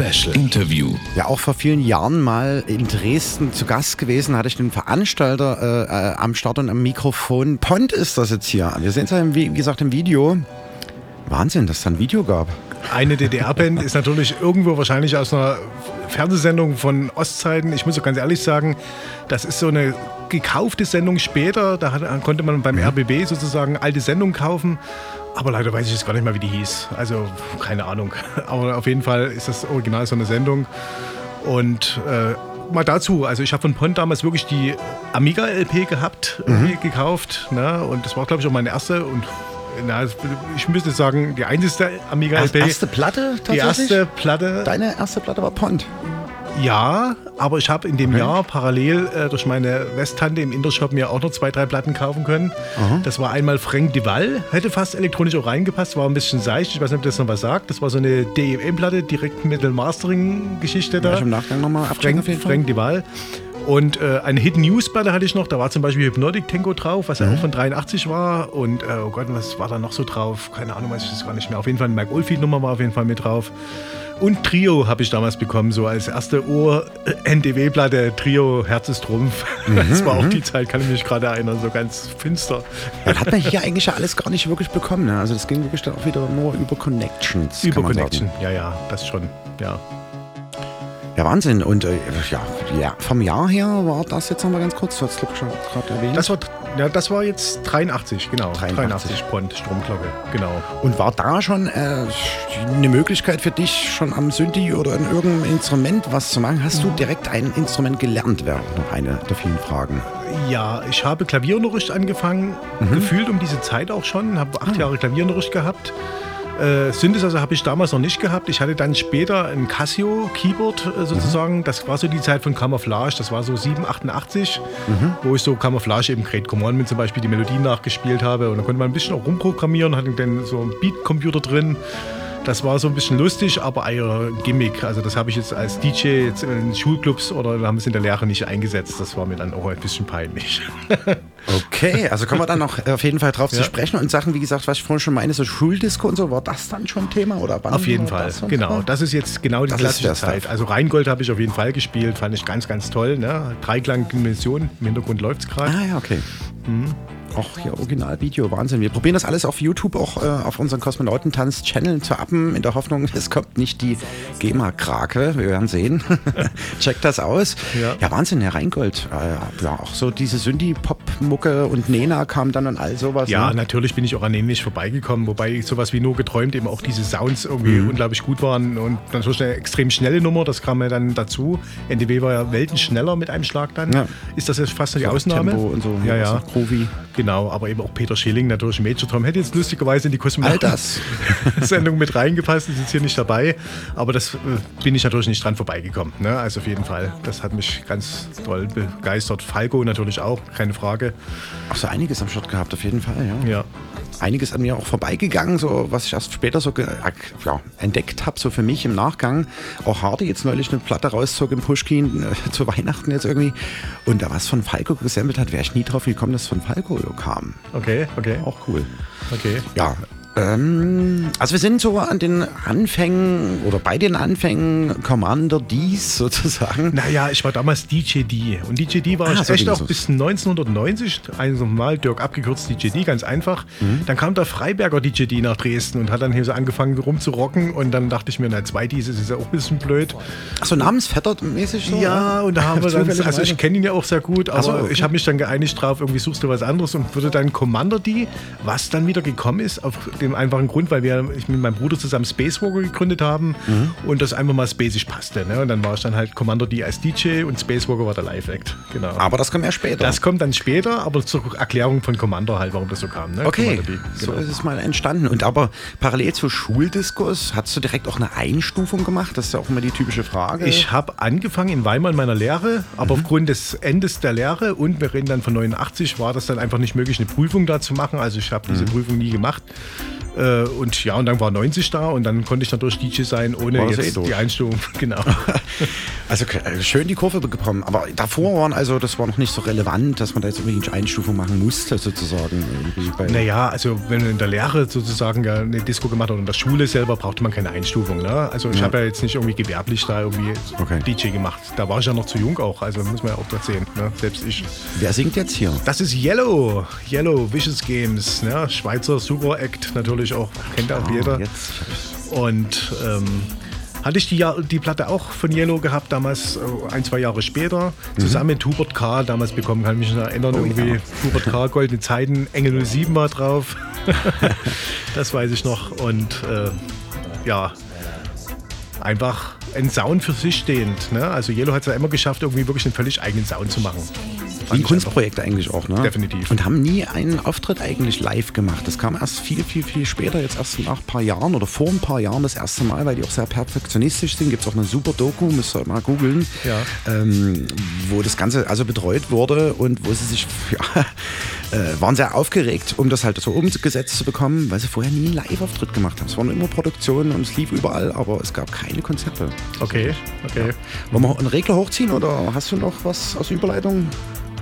Special Interview. Ja, auch vor vielen Jahren mal in Dresden zu Gast gewesen, hatte ich den Veranstalter äh, äh, am Start und am Mikrofon. Pont ist das jetzt hier. Wir sehen es ja, wie gesagt, im Video. Wahnsinn, dass es da ein Video gab. Eine DDR-Band ist natürlich irgendwo wahrscheinlich aus einer Fernsehsendung von Ostzeiten. Ich muss auch ganz ehrlich sagen, das ist so eine gekaufte Sendung später. Da konnte man beim mhm. RBB sozusagen alte Sendungen kaufen. Aber leider weiß ich jetzt gar nicht mehr, wie die hieß. Also keine Ahnung. Aber auf jeden Fall ist das Original so eine Sendung. Und äh, mal dazu, also ich habe von Pont damals wirklich die Amiga LP gehabt, mhm. gekauft. Ne? Und das war, glaube ich, auch meine erste und na, ich müsste sagen, die einzige Amiga LP. Die erste Platte Die erste Platte. Deine erste Platte war Pont. Ja, aber ich habe in dem Jahr parallel äh, durch meine Westtante im Intershop mir auch noch zwei, drei Platten kaufen können. Aha. Das war einmal Frank Duval, hätte fast elektronisch auch reingepasst, war ein bisschen seicht. Ich weiß nicht, ob das noch was sagt. Das war so eine DEM-Platte, direkt mit der Mastering-Geschichte da. Ja, ich im Nachgang nochmal Frank. Frank Duval. Und äh, eine Hidden News Platte hatte ich noch, da war zum Beispiel Hypnotic Tango drauf, was ja Mhm. auch von 83 war. Und äh, oh Gott, was war da noch so drauf? Keine Ahnung, weiß ich das gar nicht mehr. Auf jeden Fall eine Mike Oldfield Nummer war auf jeden Fall mit drauf. Und Trio habe ich damals bekommen, so als erste Ohr-NDW-Platte. Trio, Herz ist Trumpf. [laughs] Das war auch die Zeit, kann ich mich gerade erinnern, so ganz finster. Das hat man hier eigentlich ja alles gar nicht wirklich bekommen. Ne? Also das ging wirklich dann auch wieder nur über Connections. Über Connection, ja, ja, das schon, ja. Ja, Wahnsinn. Und äh, ja, ja, vom Jahr her war das jetzt nochmal ganz kurz. Du hast es gerade erwähnt. Das war, ja, das war jetzt 83, genau. 83. 83 Pond, Stromglocke, genau. Und war da schon äh, eine Möglichkeit für dich, schon am Synthi oder in irgendeinem Instrument was zu machen? Hast du direkt ein Instrument gelernt, wäre noch eine der vielen Fragen. Ja, ich habe Klavierunterricht angefangen, Mhm. gefühlt um diese Zeit auch schon, habe acht Jahre Klavierunterricht gehabt. Äh, Synthesizer habe ich damals noch nicht gehabt. Ich hatte dann später ein Casio Keyboard äh, sozusagen. Das war so die Zeit von Camouflage. Das war so 7, 88, Mhm. wo ich so Camouflage eben Great Commandment zum Beispiel die Melodien nachgespielt habe. Und dann konnte man ein bisschen auch rumprogrammieren, hatte dann so einen Beat-Computer drin. Das war so ein bisschen lustig, aber eher Gimmick. Also das habe ich jetzt als DJ jetzt in Schulclubs oder haben es in der Lehre nicht eingesetzt. Das war mir dann auch ein bisschen peinlich. [laughs] Okay, also kommen wir dann noch auf jeden Fall drauf zu Ja. sprechen. Und Sachen, wie gesagt, was ich vorhin schon meine, so Schuldisco und so, war das dann schon Thema? Oder wann Auf jeden Fall, das so? genau. Das ist jetzt genau die Das klassische Zeit. Also Rheingold habe ich auf jeden Fall gespielt, fand ich ganz, ganz toll. Ne? Dreiklang-Dimension, im Hintergrund läuft es gerade. Ah ja, okay. Auch hier Originalvideo, Wahnsinn. Wir probieren das alles auf YouTube, auch äh, auf unseren Kosmonautentanz-Channel zu appen, in der Hoffnung, [laughs] es kommt nicht die GEMA-Krake. Wir werden sehen. [laughs] Checkt das aus. Ja. Wahnsinn, Herr Reingold. Äh, ja, auch so diese Synthie-Pop-Mucke und Nena kam dann und all sowas. Ja, ne? natürlich bin ich auch an denen nicht vorbeigekommen, wobei sowas wie nur geträumt eben auch diese Sounds irgendwie Mhm. unglaublich gut waren und natürlich eine extrem schnelle Nummer, das kam ja dann dazu. NDW war ja Welten schneller mit einem Schlag dann. Ja. Ist das jetzt fast die So Ausnahme? Tempo und so, Ja, ja, ja. so groovy. Genau, aber eben auch Peter Schilling natürlich Major Tom hätte jetzt lustigerweise in die Kosmonauten All das. [laughs] Sendung mit reingepasst, ist jetzt hier nicht dabei, aber das äh, bin ich natürlich nicht dran vorbeigekommen. Ne? Also auf jeden Fall, das hat mich ganz toll begeistert. Falco natürlich auch, keine Frage. Ach so, einiges am Start gehabt, auf jeden Fall, ja. Ja. Einiges an mir auch vorbeigegangen, so was ich erst später so äh, ja, entdeckt habe, so für mich im Nachgang. Auch Hardy jetzt neulich eine Platte rauszog im Pushkin äh, [laughs] zu Weihnachten jetzt irgendwie. Und da was von Falco gesampelt hat, wäre ich nie drauf gekommen, dass es von Falco kam. Okay, okay. Auch cool. Okay. Ja. Ähm, also wir sind so an den Anfängen oder bei den Anfängen Commander D's [laughs] sozusagen. Naja, ich war damals DJ D. Und DJ D war Ah, ich so echt auch bis 1990. Also mal Dirk abgekürzt DJ D, ganz einfach. Mhm. Dann kam der Freiberger DJ D nach Dresden und hat dann hier so angefangen rumzurocken. Und dann dachte ich mir, na, zwei Ds ist ja auch ein bisschen blöd. Achso, namensvettermäßig so? Ja, und da haben [laughs] wir dann, also ich kenne ihn ja auch sehr gut, aber so, okay. ich habe mich dann geeinigt drauf, irgendwie suchst du was anderes und würde dann Commander D, was dann wieder gekommen ist, auf dem einfachen Grund, weil wir ich mit meinem Bruder zusammen Spacewalker gegründet haben Mhm. und das einfach mal spacig passte. Ne? Und dann war ich dann halt Commander D als DJ und Spacewalker war der Live-Act. Genau. Aber das kommt ja später. Das kommt dann später, aber zur Erklärung von Commander halt, warum das so kam. Ne? Okay, D, so genau. ist es mal entstanden. Und aber parallel zu Schuldiskurs, hast du direkt auch eine Einstufung gemacht? Das ist ja auch immer die typische Frage. Ich habe angefangen in Weimar in meiner Lehre, aber Mhm. aufgrund des Endes der Lehre und wir reden dann von 89, war das dann einfach nicht möglich, eine Prüfung da zu machen. Also ich habe diese Mhm. Prüfung nie gemacht. Äh, Und ja, und dann war 90 da und dann konnte ich natürlich DJ sein, ohne eh jetzt durch. die Einstufung. [laughs] Genau. [laughs] Also äh, schön die Kurve bekommen. Aber davor waren also, das war noch nicht so relevant, dass man da jetzt irgendwie eine Einstufung machen musste, sozusagen. Naja, also wenn man in der Lehre sozusagen ja eine Disco gemacht hat und in der Schule selber, brauchte man keine Einstufung. Ne? Also ich Ja. habe ja jetzt nicht irgendwie gewerblich da irgendwie Okay. DJ gemacht. Da war ich ja noch zu jung auch, also muss man ja auch sehen. Ne? Selbst ich. Wer singt jetzt hier? Das ist Yellow. Yellow, Vicious Games. Ne? Schweizer Super Act natürlich auch. Kennt auch Ah, jeder. jetzt, Und ähm, hatte ich die, die Platte auch von Yellow gehabt, damals äh, ein, zwei Jahre später. Zusammen mit Hubert K. damals bekommen, kann ich mich noch erinnern. Mhm. Oh, irgendwie ja. Hubert K. Goldene Zeiten, Engel 07 war drauf. [laughs] das weiß ich noch. Und äh, ja, einfach ein Sound für sich stehend. Ne? Also Yellow hat es ja immer geschafft, irgendwie wirklich einen völlig eigenen Sound zu machen. Wie ein Kunstprojekt eigentlich auch, ne? Definitiv. Und haben nie einen Auftritt eigentlich live gemacht. Das kam erst viel, viel, viel später, jetzt erst nach ein paar Jahren oder vor ein paar Jahren das erste Mal, weil die auch sehr perfektionistisch sind. Gibt es auch eine super Doku, müsst ihr mal googeln, Ja. ähm, wo das Ganze also betreut wurde und wo sie sich, [laughs] ja, äh, waren sehr aufgeregt, um das halt so umgesetzt zu bekommen, weil sie vorher nie einen Live-Auftritt gemacht haben. Es waren immer Produktionen und es lief überall, aber es gab keine Konzerte. Okay, okay. Wollen wir einen Regler hochziehen oder hast du noch was aus Überleitung?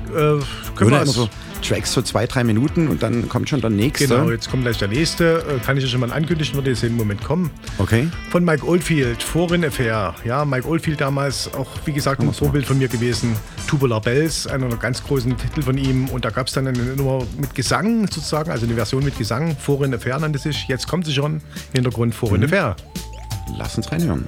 Äh, können Oder wir immer so Tracks so zwei, drei Minuten und dann kommt schon der nächste. Genau, jetzt kommt gleich der nächste. Äh, Kann ich ja schon mal ankündigen, wird jetzt im Moment kommen. Okay. Von Mike Oldfield, Foreign Affair. Ja, Mike Oldfield damals auch, wie gesagt, ein Vorbild von mir gewesen. Tubular Bells, einer der ganz großen Titel von ihm. Und da gab es dann eine Nummer mit Gesang sozusagen, also eine Version mit Gesang. Foreign Affair nannte sich. Jetzt kommt sie schon. Hintergrund Foreign Mhm. Affair. Lass uns reinhören.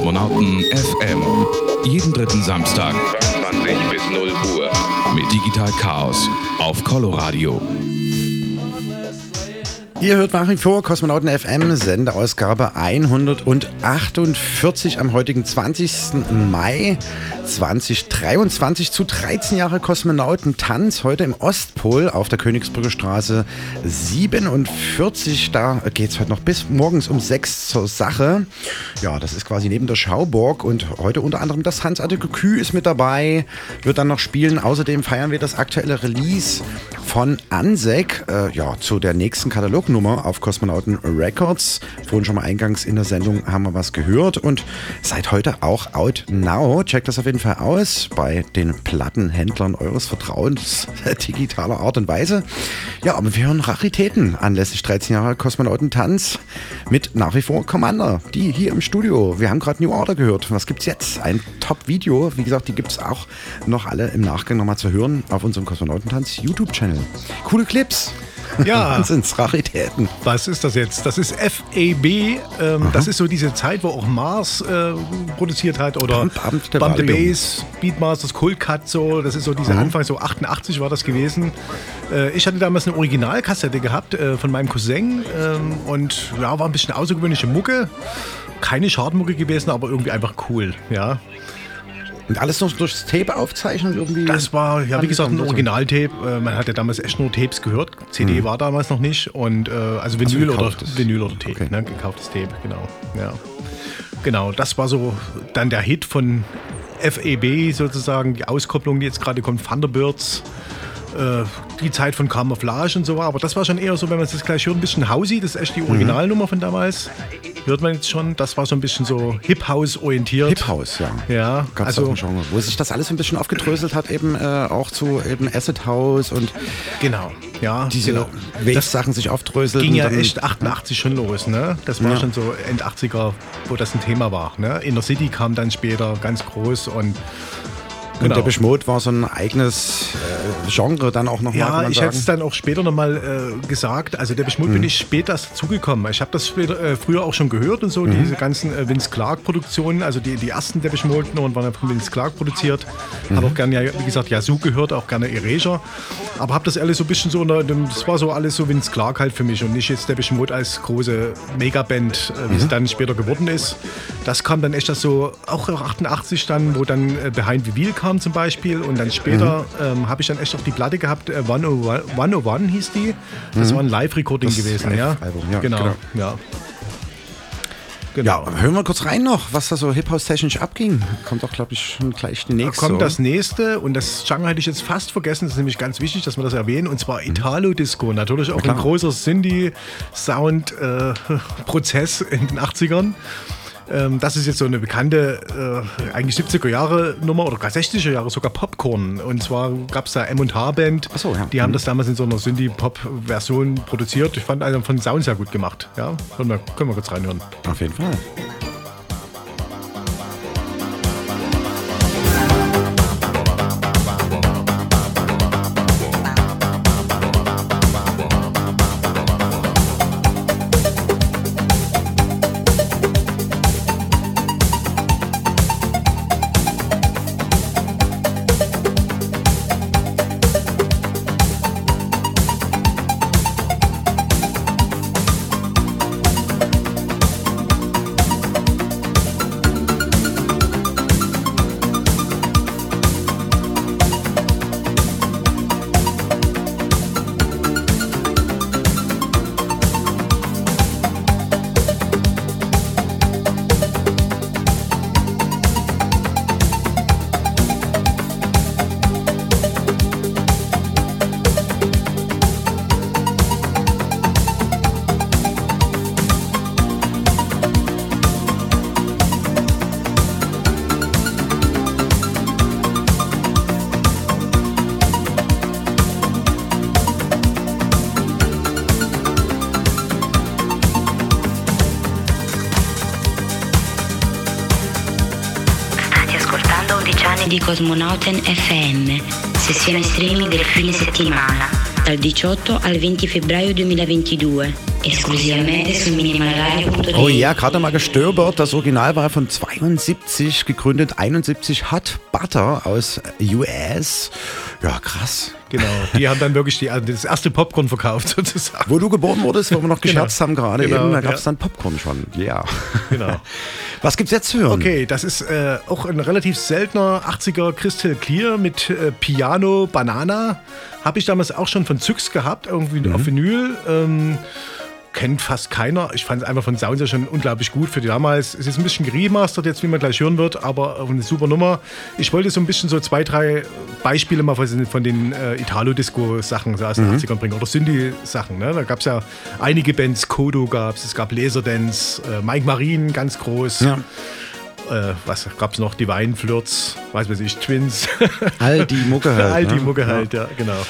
Kosmonauten FM. Jeden dritten Samstag 20 bis 0 Uhr. mit Digital Chaos auf Coloradio. Ihr hört nach wie vor Kosmonauten FM, Sendeausgabe 148 am heutigen 20. Mai 2023 zu 13 Jahre Kosmonautentanz. Heute im Ostpol auf der Königsbrücke Straße 47. Da geht es heute noch bis morgens um 6 zur Sache. Ja, das ist quasi neben der Schauburg und heute unter anderem das Hansartige Kü ist mit dabei, wird dann noch spielen. Außerdem feiern wir das aktuelle Release von Ansek, äh, ja, zu der nächsten Katalognummer auf Kosmonauten Records. Vorhin schon mal eingangs in der Sendung haben wir was gehört und seit heute auch out now. Checkt das auf jeden Fall aus bei den Plattenhändlern eures Vertrauens, [laughs] digitaler Art und Weise. Ja, aber wir hören Raritäten anlässlich 13 Jahre Kosmonautentanz mit nach wie vor Commander, die hier im Studio. Wir haben gerade New Order gehört. Was gibt's jetzt? Ein Top-Video. Wie gesagt, die gibt's auch noch alle im Nachgang nochmal zu hören auf unserem Kosmonautentanz YouTube-Channel. Coole Clips. Ja. [laughs] Wahnsinns, Raritäten. Was ist das jetzt? Das ist FAB. Ähm, das ist so diese Zeit, wo auch Mars äh, produziert hat oder Bump, Bump Bump the. Bass, Beatmasters, Cold Cut, so. Das ist so dieser Mhm. Anfang, so 88 war das gewesen. Äh, ich hatte damals eine Originalkassette gehabt äh, von meinem Cousin ähm, und ja, war ein bisschen außergewöhnliche Mucke. Keine Schadmucke gewesen, aber irgendwie einfach cool, ja. Und alles noch durchs Tape aufzeichnen irgendwie? Das war, ja, wie gesagt, ein Originaltape. Äh, man hatte damals echt nur Tapes gehört. CD Mhm. war damals noch nicht. Und äh, also Vinyl oder gekauftes. Vinyl oder Tape, ne? gekauftes Tape, genau. Ja. Genau, das war so dann der Hit von FAB sozusagen, die Auskopplung, die jetzt gerade kommt, Thunderbirds. Äh, die Zeit von Camouflage und so, aber das war schon eher so, wenn man es jetzt gleich hört, ein bisschen Hausi, das ist echt die Originalnummer von damals. Hört man jetzt schon, das war so ein bisschen so Hip-House orientiert. Hip-House, ja. Ja, Gab's also Genre, wo sich das alles ein bisschen aufgedröselt hat, eben äh, auch zu eben Acid House und Genau, ja. diese genau. Wave-Sachen sich aufdröseln. ging ja echt 88 schon los, ne? Das war Ja. schon so End 80er, wo das ein Thema war, ne? Inner City kam dann später ganz groß und Und genau. der Mode war so ein eigenes äh, Genre dann auch nochmal, Ja, ich hätte es dann auch später nochmal äh, gesagt. Also der Mode Mhm. bin ich später erst dazugekommen. Ich habe das später, äh, früher auch schon gehört und so, Mhm. diese ganzen äh, Vince Clark-Produktionen. Also die, die ersten Depeche Mode-Nummern waren ja von Vince Clark produziert. Mhm. Habe auch gerne, ja, wie gesagt, Yazoo gehört, auch gerne Erasure. Aber habe das alles so ein bisschen so, unter das war so alles so Vince Clark halt für mich und nicht jetzt Depeche Mode als große Megaband, äh, wie es Mhm. dann später geworden ist. Das kam dann echt erst so, auch 88 dann, wo dann äh, Behind the Wheel kam zum Beispiel und dann später ähm, habe ich dann echt auf die Platte gehabt, äh, 101, 101 hieß die. Das Mhm. war ein Live-Recording gewesen, ja. Live-Album, ja, Genau, genau. ja. Ja, hören wir kurz rein noch, was da so Hip-House-technisch abging. Kommt doch, glaube ich, schon gleich die Da nächste. kommt oder? das nächste und das Genre hätte ich jetzt fast vergessen, das ist nämlich ganz wichtig, dass wir das erwähnen, und zwar Italo-Disco. Natürlich auch ein großer Cindy-Sound-Prozess [laughs] in den 80ern. Ähm, das ist jetzt so eine bekannte, äh, eigentlich 70er Jahre Nummer oder gar 60er Jahre, sogar Popcorn. Und zwar gab es da M&H Band, so, ja. die haben Mhm. das damals in so einer Synthie-Pop-Version produziert. Ich fand einen von Sound sehr gut gemacht. Ja, können wir, können wir kurz reinhören. Auf jeden Fall. Cosmonauten FM, sessione streaming del fine settimana, dal 18 al 20 febbraio 2022, esclusivamente su minimalradio.de. Oh ja, gerade mal gestöbert. Das Original war von 72, gegründet 71 Hot Butter aus US. Ja, krass. Genau, die haben dann wirklich die, also das erste Popcorn verkauft [laughs] sozusagen. Wo du geboren wurdest, wo wir noch gescherzt Genau. haben gerade Genau, eben, da gab es ja. dann Popcorn schon. Ja. Genau. [laughs] Was gibt's jetzt zu hören? Okay, das ist äh, auch ein relativ seltener 80er Crystal Clear mit äh, Piano Banana. Habe ich damals auch schon von Zyx gehabt, irgendwie Mhm. auf Vinyl. Ähm, kennt fast keiner. Ich fand es einfach von Sound her schon unglaublich gut für die damals. Es ist ein bisschen geremastert jetzt, wie man gleich hören wird, aber eine super Nummer. Ich wollte so ein bisschen so zwei, drei Beispiele mal von, den äh, Italo-Disco-Sachen so aus den Mhm. 80ern bringen oder Synthi-Sachen. Ne? Da gab es ja einige Bands, Kodo gab es, es gab Laserdance, äh, Mike Marine, ganz groß. Ja. Äh, was gab es noch? Divine Flirts, weiß weiß ich, Twins. All die Mucke [laughs] halt. All die ne? Mucke halt, ja, genau.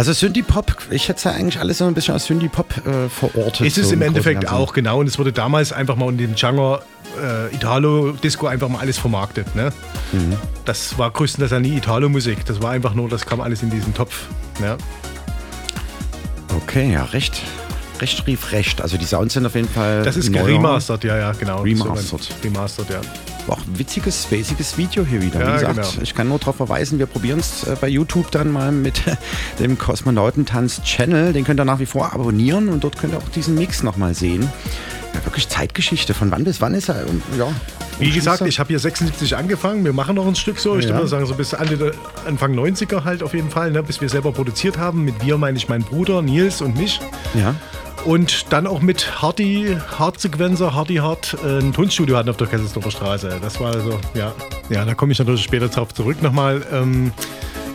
Also Synthie-Pop, ich hätte es ja eigentlich alles so ein bisschen als Synthie-Pop äh, verortet. Ist es so im Großen Endeffekt auch, genau. Und es wurde damals einfach mal unter dem Genre äh, Italo-Disco einfach mal alles vermarktet. Ne? Mhm. Das war größtenteils ja nie Italo-Musik. Das war einfach nur, das kam alles in diesen Topf. Ja. Okay, ja, recht. Recht rief recht. Also die Sounds sind auf jeden Fall. Das ist neuer. geremastert, ja, ja, genau. Remastered. Remastered, ja. War auch ein witziges, spaciges Video hier wieder. Ja, Wie gesagt, genau. ich kann nur darauf verweisen, wir probieren es äh, bei YouTube dann mal mit [laughs] dem Kosmonautentanz-Channel. Den könnt ihr nach wie vor abonnieren und dort könnt ihr auch diesen Mix nochmal sehen. Ja, wirklich Zeitgeschichte. Von wann bis wann ist er? Um, Ja, Wie gesagt, ich habe hier 76 angefangen. Wir machen noch ein Stück so. Ich Ja. würde sagen, so bis Anfang 90er halt auf jeden Fall, ne? bis wir selber produziert haben. Mit wir meine ich meinen Bruder Nils und mich. Ja. Und dann auch mit Hardy, Hard-Sequencer, Hardy Hard, äh, ein Tonstudio hatten auf der Kesselsdorfer Straße. Das war also, ja. Ja, da komme ich natürlich später drauf zurück nochmal. Ähm,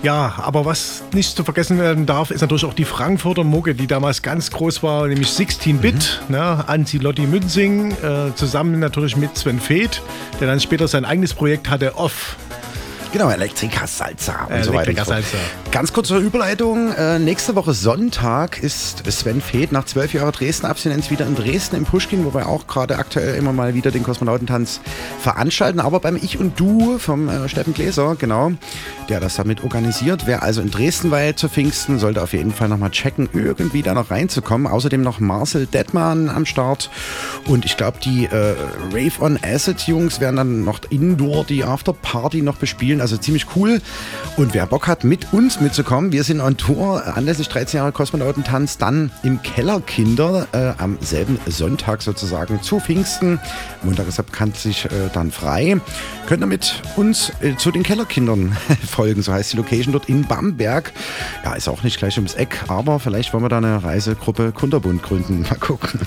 ja, aber was nicht zu vergessen werden darf, ist natürlich auch die Frankfurter Mucke, die damals ganz groß war, nämlich 16-Bit. Ne? Anzi Lotti Münzing, äh, zusammen natürlich mit Sven Feth, der dann später sein eigenes Projekt hatte, Off. Genau, Elektrika Salsa und so weiter. fort. Salsa. Ganz kurze Überleitung. Äh, nächste Woche Sonntag ist Sven Feth nach zwölf Jahren Dresden-Abstinenz wieder in Dresden im Pushkin, wo wir auch gerade aktuell immer mal wieder den Kosmonautentanz veranstalten. Aber beim Ich und Du vom äh, Steffen Gläser, genau, der das damit organisiert. Wer also in Dresden war zu Pfingsten, sollte auf jeden Fall nochmal checken, irgendwie da noch reinzukommen. Außerdem noch Marcel Detmann am Start. Und ich glaube, die äh, Rave on Acid Jungs werden dann noch indoor die Afterparty noch bespielen. Also ziemlich cool. Und wer Bock hat, mit uns mitzukommen, wir sind on Tour anlässlich 13 Jahre Kosmonautentanz, dann im Keller Kinder äh, am selben Sonntag sozusagen zu Pfingsten. Montag ist bekanntlich äh, dann frei. Könnt ihr mit uns äh, zu den Kellerkindern [laughs] folgen, so heißt die Location dort in Bamberg. Ja, ist auch nicht gleich ums Eck, aber vielleicht wollen wir da eine Reisegruppe Kunterbund gründen. [laughs] Mal gucken.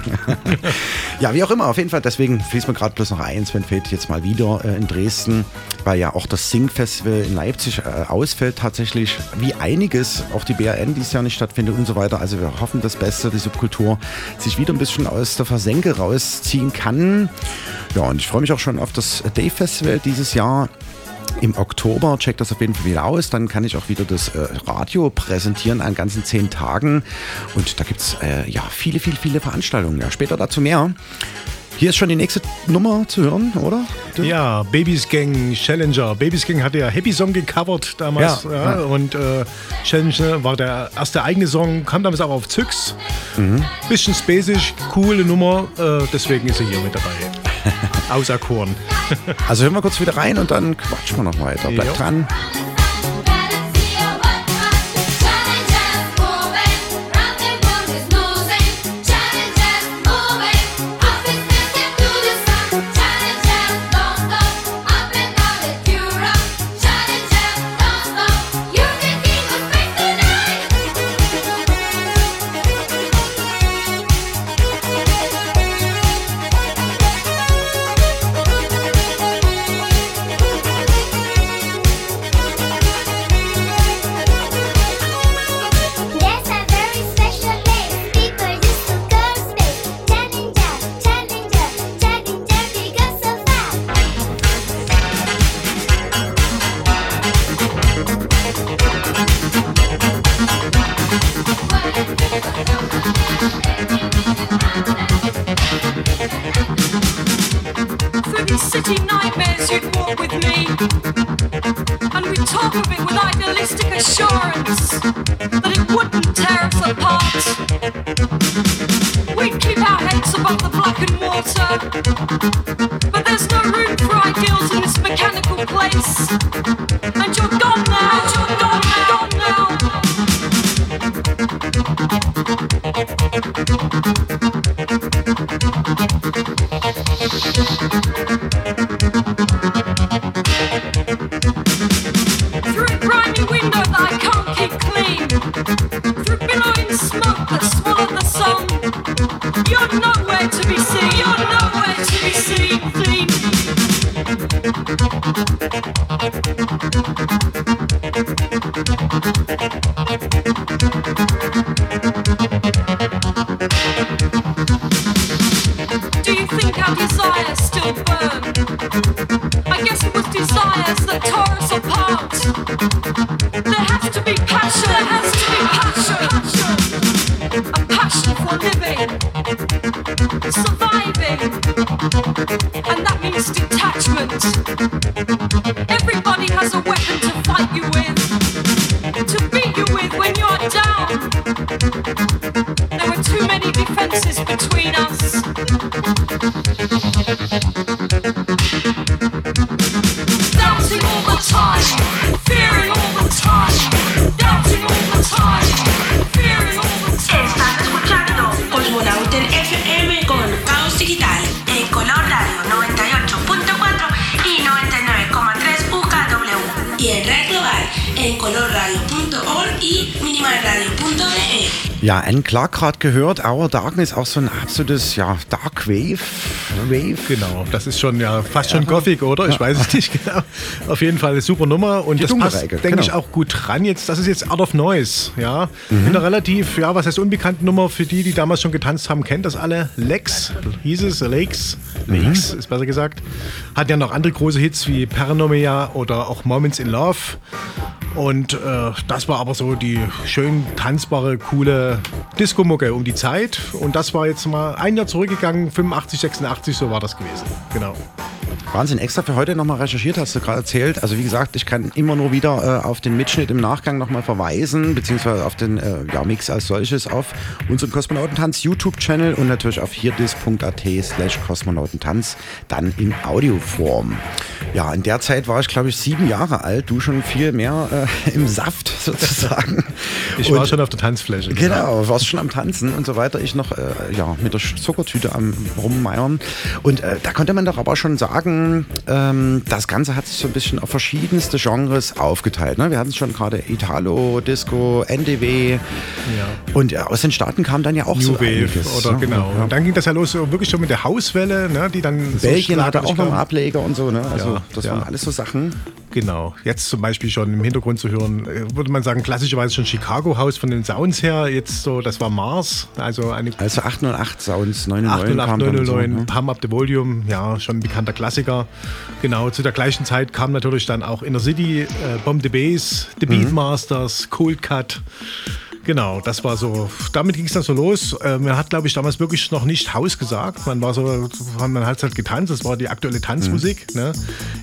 [laughs] ja, wie auch immer, auf jeden Fall. Deswegen fließt mir gerade bloß noch eins, wenn fehlt jetzt mal wieder äh, in Dresden, weil ja auch das Sing-Festival in Leipzig äh, ausfällt tatsächlich, wie einiges, auch die BRN dieses Jahr nicht stattfindet und so weiter. Also wir hoffen das Beste, die Subkultur sich wieder ein bisschen aus der Versenke rausziehen kann. Ja, und ich freue mich auch schon auf das Day Festival dieses Jahr im Oktober. Checkt das auf jeden Fall wieder aus. Dann kann ich auch wieder das äh, Radio präsentieren an ganzen zehn Tagen. Und da gibt es äh, ja viele, viele, viele Veranstaltungen. Ja, später dazu mehr. Hier ist schon die nächste Nummer zu hören, oder? Ja, Babys Gang Challenger. Babys Gang hatte ja Happy Song gecovert damals. Ja, ja. Und äh, Challenger war der erste eigene Song, kam damals auch auf Zyx. Mhm. Bisschen spacig, coole Nummer. Äh, deswegen ist er hier mit dabei. [laughs] Auserkoren. Also hören wir kurz wieder rein und dann quatschen wir noch weiter. Bleibt Jo. dran. FM Color Radio 98.4 y 99,3 UKW y en Red Global en colorradio.org y minimalradio.de. Ja, Anne Clark gerade gehört, Our Darkness, auch so ein absolutes, ja, Dark Wave. Wave. Genau, das ist schon ja fast schon Gothic, oder? Ich Ja. weiß es nicht genau. Auf jeden Fall eine super Nummer und Die das passt, denke ich, genau. auch gut dran. Jetzt, das ist jetzt Out of Noise, ja. Mhm. Eine relativ, ja, was heißt unbekannte Nummer für die, die damals schon getanzt haben, kennt das alle. Lex hieß es, Lakes, Mhm. Lakes ist besser gesagt. Hat ja noch andere große Hits wie Paranomia oder auch Moments in Love. Und äh, das war aber so die schön tanzbare, coole Disco-Mucke um die Zeit. Und das war jetzt mal ein Jahr zurückgegangen, 85, 86, so war das gewesen. Genau. Wahnsinn, extra für heute nochmal recherchiert, hast du gerade erzählt. Also wie gesagt, ich kann immer nur wieder äh, auf den Mitschnitt im Nachgang nochmal verweisen, beziehungsweise auf den äh, ja, Mix als solches auf unseren Kosmonautentanz YouTube-Channel und natürlich auf hierdis.at slash Kosmonautentanz, dann in Audioform. Ja, in der Zeit war ich, glaube ich, sieben Jahre alt, du schon viel mehr äh, im Saft [laughs] sozusagen. Ich war Und- schon auf der Tanzfläche. Genau, warst schon am Tanzen und so weiter. Ich noch äh, ja, mit der Zuckertüte am Rummeiern. Und äh, da konnte man doch aber schon sagen, ähm, das Ganze hat sich so ein bisschen auf verschiedenste Genres aufgeteilt. Ne? Wir hatten es schon gerade Italo, Disco, NDW. Ja. Und aus den Staaten kam dann ja auch New so Wave einiges. oder ne? genau. Ja. Und dann ging das ja los, wirklich schon mit der Hauswelle, ne, die dann so Belgien hatte schlagartig auch noch. Ableger und so. Ne? Also Ja, das ja. waren alles so Sachen. Genau. Jetzt zum Beispiel schon im Hintergrund zu hören, äh, würde man sagen, klassischerweise schon Chicago House von den Sounds her. Jetzt so, das war Mars, also eine Also 808 Sounds, 909 kam dann und so, 808, ne? 909, Pump Up the Volume, ja, schon ein bekannter Klassiker. Genau, zu der gleichen Zeit kam natürlich dann auch Inner City, äh, Bomb the Bass, The Mhm. Beatmasters, Cold Cut. Genau, das war so, damit ging es dann so los. Äh, man hat, glaube ich, damals wirklich noch nicht Haus gesagt. Man war so, man hat halt getanzt, das war die aktuelle Tanzmusik. Mhm. Ne?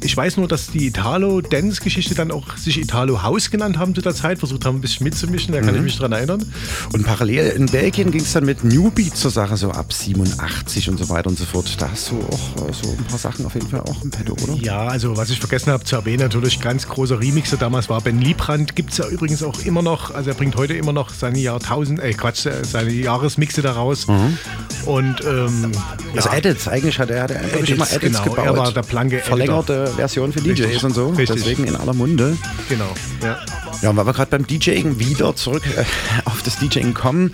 Ich weiß nur, dass die Italo-Dance-Geschichte dann auch sich Italo House genannt haben zu der Zeit, versucht haben, ein bisschen mitzumischen, da kann Mhm. ich mich dran erinnern. Und parallel in Belgien ging es dann mit New Beat zur Sache, so ab 87 und so weiter und so fort. Da hast du auch äh, so ein paar Sachen auf jeden Fall auch im Petto, oder? Ja, also was ich vergessen habe zu erwähnen, natürlich ganz großer Remixer damals war Ben Liebrandt. Gibt es ja übrigens auch immer noch, also er bringt heute immer noch seine Jahrtausend, äh Quatsch, äh, seine Jahresmixe da raus. Und ähm, Also ja. Edits, eigentlich hat er, hat er Edits, immer Edits genau. gebaut. Er war der blanke Verlängerte Version für DJs Richtig, und so, richtig. deswegen in aller Munde. Genau, ja. Ja, und weil wir gerade beim DJing wieder zurück äh, [laughs] auf das DJing kommen,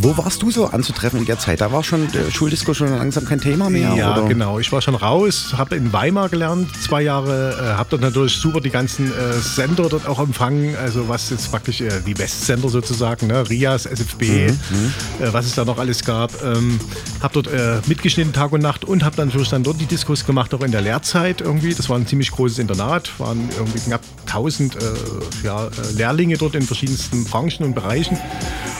wo warst du so anzutreffen in der Zeit? Da war schon äh, Schuldisco schon langsam kein Thema mehr? Ja, oder? genau. Ich war schon raus, habe in Weimar gelernt, zwei Jahre, äh, habe dort natürlich super die ganzen äh, Sender dort auch empfangen, also was jetzt praktisch äh, die Westsender sozusagen, ne? Rias, SFB, Mhm, äh, was es da noch alles gab. Ähm, habe dort äh, mitgeschnitten Tag und Nacht und habe dann natürlich dann dort die Diskos gemacht, auch in der Lehrzeit irgendwie. Das war ein ziemlich großes Internat, waren irgendwie knapp 1000 äh, ja, Lehrlinge dort in verschiedensten Branchen und Bereichen.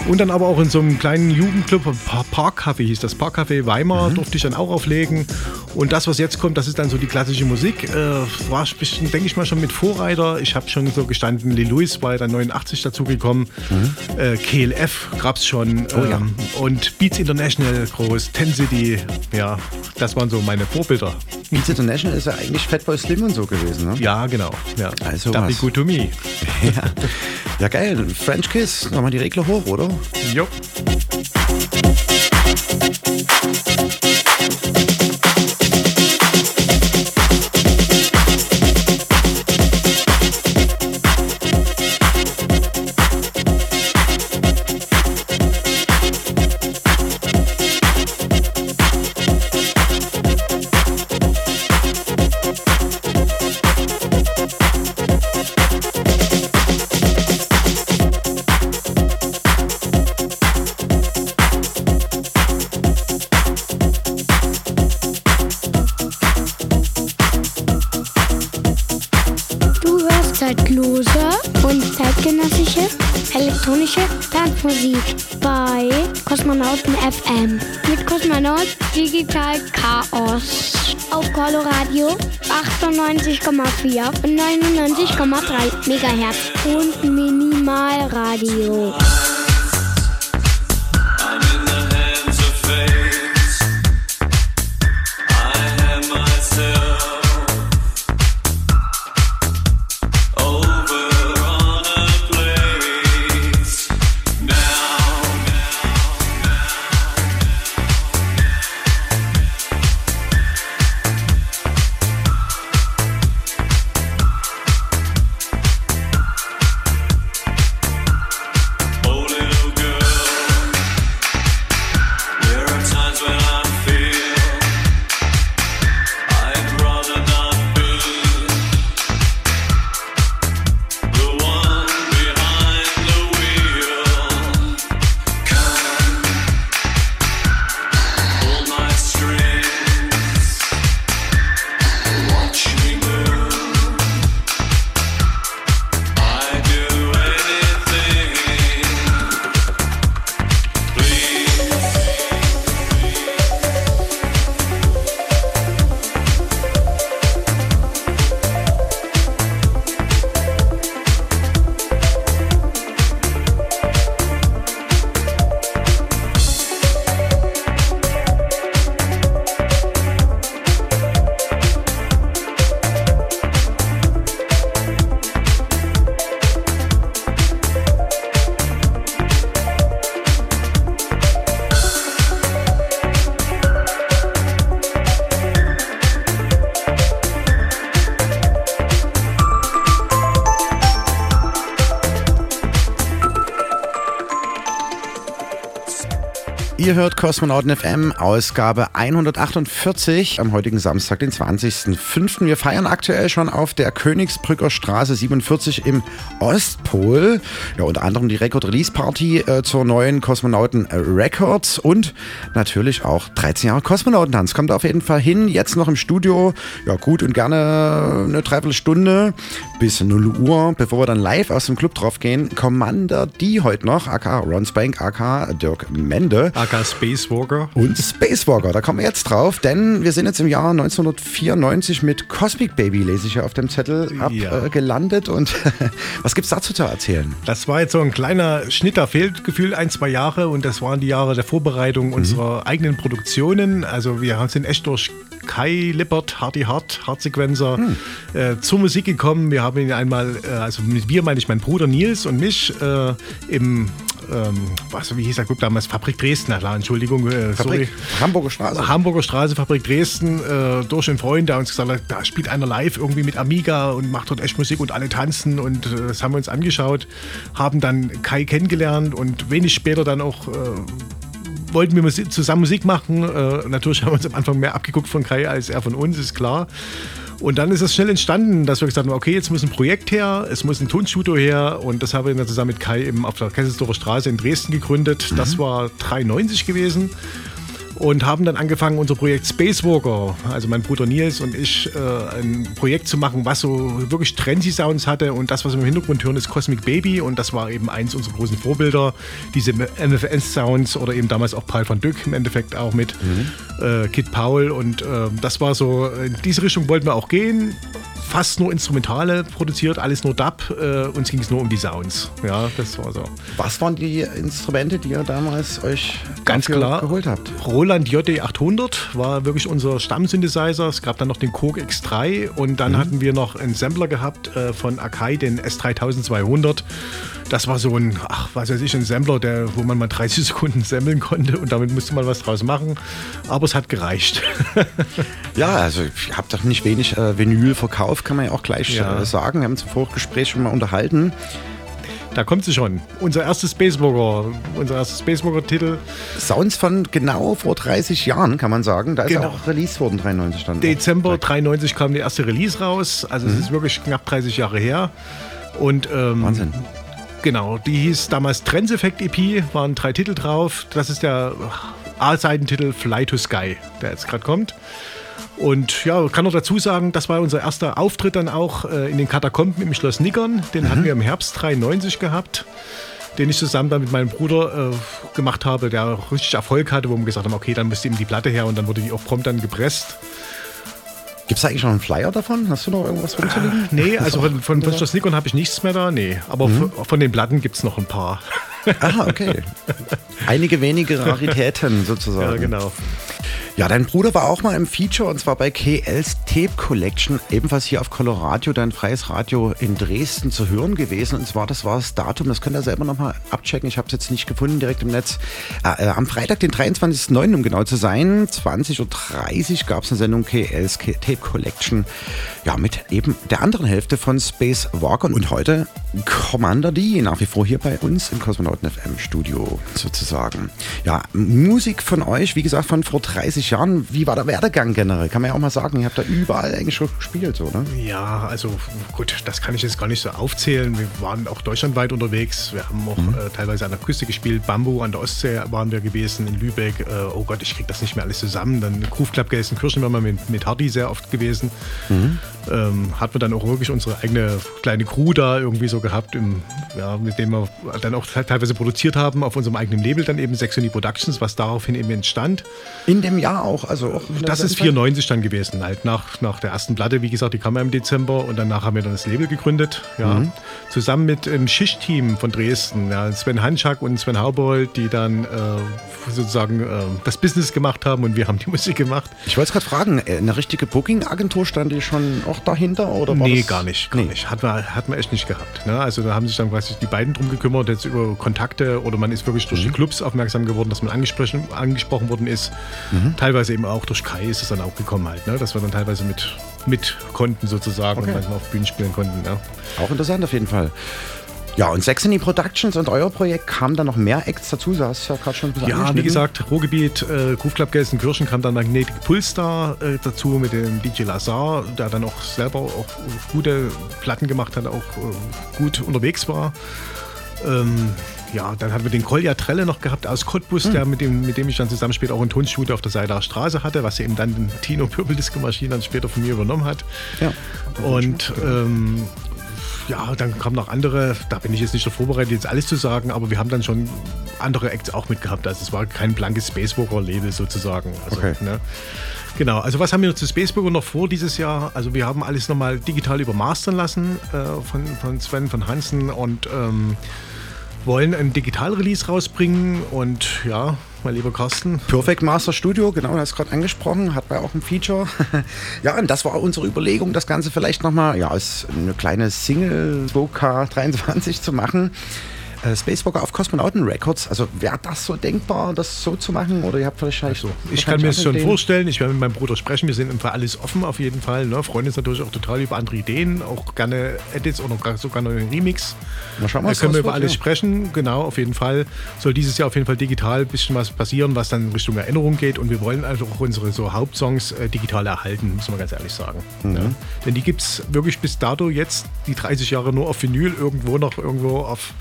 Und dann aber auch in so einem kleinen Jugendclub, Pa- Parkcafé hieß das, Parkcafé Weimar, durfte ich dann auch auflegen. Und das, was jetzt kommt, das ist dann so die klassische Musik. Äh, war bisschen, denke ich mal, schon mit Vorreiter. Ich habe schon so gestanden, Lee Lewis war ja dann 89 dazugekommen. Äh, KLF gab es schon. Oh ja. ähm, Und Beats International groß, Ten City, ja, das waren so meine Vorbilder. Beats International ist ja eigentlich Fatboy Slim und so gewesen, ne? Ja, genau. Ja. Also That'd be was. good to me. ja. ja, geil. French Kiss. Nochmal die Regler hoch, oder? Jo. Zeitlose 98,4 und 99,3 Megahertz und Minimalradio. Ihr hört Kosmonauten FM, Ausgabe 148 am heutigen Samstag, den 20.05. Wir feiern aktuell schon auf der Königsbrücker Straße 47 im Ostpol. Ja, unter anderem die Record Release Party äh, zur neuen Kosmonauten Records und natürlich auch 13 Jahre Kosmonautentanz. Kommt auf jeden Fall hin. Jetzt noch im Studio. Ja, gut und gerne eine Dreiviertelstunde bis 0 Uhr, bevor wir dann live aus dem Club drauf gehen. Commander die heute noch, aka Ron Spank, aka Dirk Mende. aka Spacewalker. Und Spacewalker, da kommen wir jetzt drauf, denn wir sind jetzt im Jahr 1994 mit Cosmic Baby, lese ich ja auf dem Zettel, ab, Ja. äh, gelandet. Und [laughs] was gibt's dazu zu erzählen? Das war jetzt so ein kleiner Schnitt, da fehlt gefühlt ein, zwei Jahre und das waren die Jahre der Vorbereitung unserer eigenen Produktionen. Also wir haben- sind echt durch Kai Lippert, Hardy Hart, Hartsequenzer äh, zur Musik gekommen. Wir haben ihn einmal, äh, also mit wir meine ich meinen Bruder Nils und mich äh, im ähm, was, wie hieß der Club damals? Fabrik Dresden, na klar, Entschuldigung, äh, sorry. Fabrik, Hamburger Straße. Hamburger Straße, Fabrik Dresden, äh, durch einen Freund, der uns gesagt hat, da spielt einer live irgendwie mit Amiga und macht dort echt Musik und alle tanzen und äh, das haben wir uns angeschaut, haben dann Kai kennengelernt und wenig später dann auch äh, wollten wir Musik, zusammen Musik machen. Äh, natürlich haben wir uns am Anfang mehr abgeguckt von Kai als er von uns, ist klar. Und dann ist es schnell entstanden, dass wir gesagt haben, okay, jetzt muss ein Projekt her, es muss ein Tonstudio her und das haben wir dann zusammen mit Kai eben auf der Kesselsdorfer Straße in Dresden gegründet. Das war 93 gewesen und haben dann angefangen, unser Projekt Spacewalker, also mein Bruder Nils und ich, äh, ein Projekt zu machen, was so wirklich trendy Sounds hatte. Und das, was wir im Hintergrund hören, ist Cosmic Baby. Und das war eben eins unserer großen Vorbilder, diese MFS-Sounds oder eben damals auch Paul van Dyck im Endeffekt auch mit äh, Kid Paul und äh, das war so, in diese Richtung wollten wir auch gehen. Fast nur Instrumentale produziert, alles nur Dub. Äh, uns ging es nur um die Sounds. Ja, das war so. Was waren die Instrumente, die ihr damals euch Ganz klar. geholt habt? Roland JD800 war wirklich unser Stammsynthesizer. Es gab dann noch den Korg X3 und dann Mhm. hatten wir noch einen Sampler gehabt äh, von Akai, den S3200. Das war so ein, ach, was weiß ich, ein Sampler, der, wo man mal 30 [laughs] Sekunden sammeln konnte und damit musste man was draus machen. Aber es hat gereicht. [laughs] Ja, also ich habe doch nicht wenig äh, Vinyl verkauft, kann man ja auch gleich Ja. äh, sagen. Wir haben uns im Vorgespräch schon mal unterhalten. Da kommt sie schon. Unser erstes Spacewalker, unser erstes Spacewalker-Titel. Sounds von genau vor 30 Jahren, kann man sagen. Da ist Genau. auch Release worden, 93 dann. Dezember 93 kam der erste Release raus. Also es ist wirklich knapp 30 Jahre her. Und ähm, Wahnsinn. Genau, die hieß damals Trends Effect EP, waren drei Titel drauf. Das ist der A-Seitentitel Fly to Sky, der jetzt gerade kommt. Und ja, kann noch dazu sagen, das war unser erster Auftritt dann auch äh, in den Katakomben im Schloss Nickern. Den hatten wir im Herbst 93 gehabt, den ich zusammen dann mit meinem Bruder äh, gemacht habe, der richtig Erfolg hatte, wo wir gesagt haben, okay, dann müsste ihm die Platte her und dann wurde die auch prompt dann gepresst. Gibt es eigentlich noch einen Flyer davon? Hast du noch irgendwas rumzuliegen? Nee, also von, von, [laughs] Nickern habe ich nichts mehr da, nee. Aber Mhm. von, von den Platten gibt es noch ein paar. Aha, okay. [laughs] Einige wenige Raritäten sozusagen. Ja, genau. Ja, dein Bruder war auch mal im Feature und zwar bei KL's Tape Collection, ebenfalls hier auf Coloradio, dein freies Radio in Dresden zu hören gewesen. Und zwar, das war das Datum, das könnt ihr selber nochmal abchecken. Ich habe es jetzt nicht gefunden direkt im Netz. Äh, äh, am Freitag, den 23.09., um genau zu sein, 20.30 Uhr gab es eine Sendung KL's K- Tape Collection. Ja, mit eben der anderen Hälfte von Space Walker und heute Commander D, nach wie vor hier bei uns im Kosmonauten FM Studio sozusagen. Ja, Musik von euch, wie gesagt, von vor 30 Jahren. Wie war der Werdegang generell? Kann man ja auch mal sagen, ihr habt da überall eigentlich schon gespielt, so, ne? Ja, also gut, das kann ich jetzt gar nicht so aufzählen. Wir waren auch deutschlandweit unterwegs. Wir haben auch äh, teilweise an der Küste gespielt. Bambu an der Ostsee waren wir gewesen, in Lübeck. Äh, oh Gott, ich krieg das nicht mehr alles zusammen. Dann Groove Club Gelsenkirchen waren wir mit, mit Hardy sehr oft gewesen. Ähm, hatten wir dann auch wirklich unsere eigene kleine Crew da irgendwie so gehabt, im, ja, mit dem wir dann auch teilweise produziert haben auf unserem eigenen Label, dann eben Sexony Productions, was daraufhin eben entstand. In dem Jahr auch, also auch Das ist 94 dann gewesen, halt nach, nach der ersten Platte, wie gesagt, die kam ja im Dezember und danach haben wir dann das Label gegründet, ja, Mhm. zusammen mit einem Schichtteam von Dresden, ja, Sven Hanschak und Sven Haubold, die dann äh, sozusagen äh, das Business gemacht haben und wir haben die [laughs] Musik gemacht. Ich wollte es gerade fragen, äh, eine richtige Booking-Agentur stand die schon auch dahinter? Oder nee, gar nicht, gar nicht. Hat man, hat man echt nicht gehabt. Ne? Also da haben sich dann quasi die beiden drum gekümmert, jetzt über Kontakte oder man ist wirklich durch Mhm. die Clubs aufmerksam geworden, dass man angesprochen, angesprochen worden ist. Mhm. Teilweise eben auch durch Kai ist es dann auch gekommen halt, ne? dass wir dann teilweise mit, mit konnten sozusagen Okay. und manchmal auf Bühnen spielen konnten. Ja. Auch interessant auf jeden Fall. Ja, und Saxony Productions und euer Projekt kamen da noch mehr Acts dazu, du hast ja gerade schon bisschen Ja, wie gesagt, Ruhrgebiet, äh, Groove Club Gelsenkirchen kam dann Magnetic Pulse da äh, dazu mit dem DJ Lazar, der dann auch selber auch gute Platten gemacht hat, auch äh, gut unterwegs war. Ähm, ja, dann hatten wir den Kolja Trelle noch gehabt aus Cottbus, Hm. der mit dem, mit dem ich dann zusammen später auch ein Tonstudio auf der Seidacher Straße hatte, was eben dann den Tino Purpeldisco Maschine dann später von mir übernommen hat. Ja. Und ähm, ja, dann kamen noch andere, da bin ich jetzt nicht so vorbereitet, jetzt alles zu sagen, aber wir haben dann schon andere Acts auch mitgehabt. Also es war kein blankes Spacewalker-Label sozusagen. Also, Okay. ne? Genau, also was haben wir zu Spacewalker noch vor dieses Jahr? Also wir haben alles nochmal digital übermastern lassen äh, von, von Sven von Hansen und ähm, wollen ein Digital-Release rausbringen und ja, mein lieber Carsten. Perfect Master Studio, genau, du hast gerade angesprochen, hat bei auch ein Feature. [laughs] ja, und das war unsere Überlegung, das Ganze vielleicht nochmal ja, als eine kleine Single 2K23 zu machen. Äh, Spacewalker auf Kosmonauten Records, also wäre das so denkbar, das so zu machen? Oder ihr habt vielleicht. Also, Ich kann mir das schon vorstellen, ich werde mit meinem Bruder sprechen, wir sind für alles offen auf jeden Fall. Ne? Freuen uns natürlich auch total über andere Ideen, auch gerne Edits oder gar- sogar neue Remix. Mal schauen, Da können wir über alles ja. sprechen, genau, auf jeden Fall. Soll dieses Jahr auf jeden Fall digital ein bisschen was passieren, was dann Richtung Erinnerung geht. Und wir wollen also auch unsere so Hauptsongs äh, digital erhalten, muss man ganz ehrlich sagen. Mhm. Ne? Denn die gibt es wirklich bis dato jetzt, die 30 Jahre nur auf Vinyl, irgendwo noch irgendwo auf,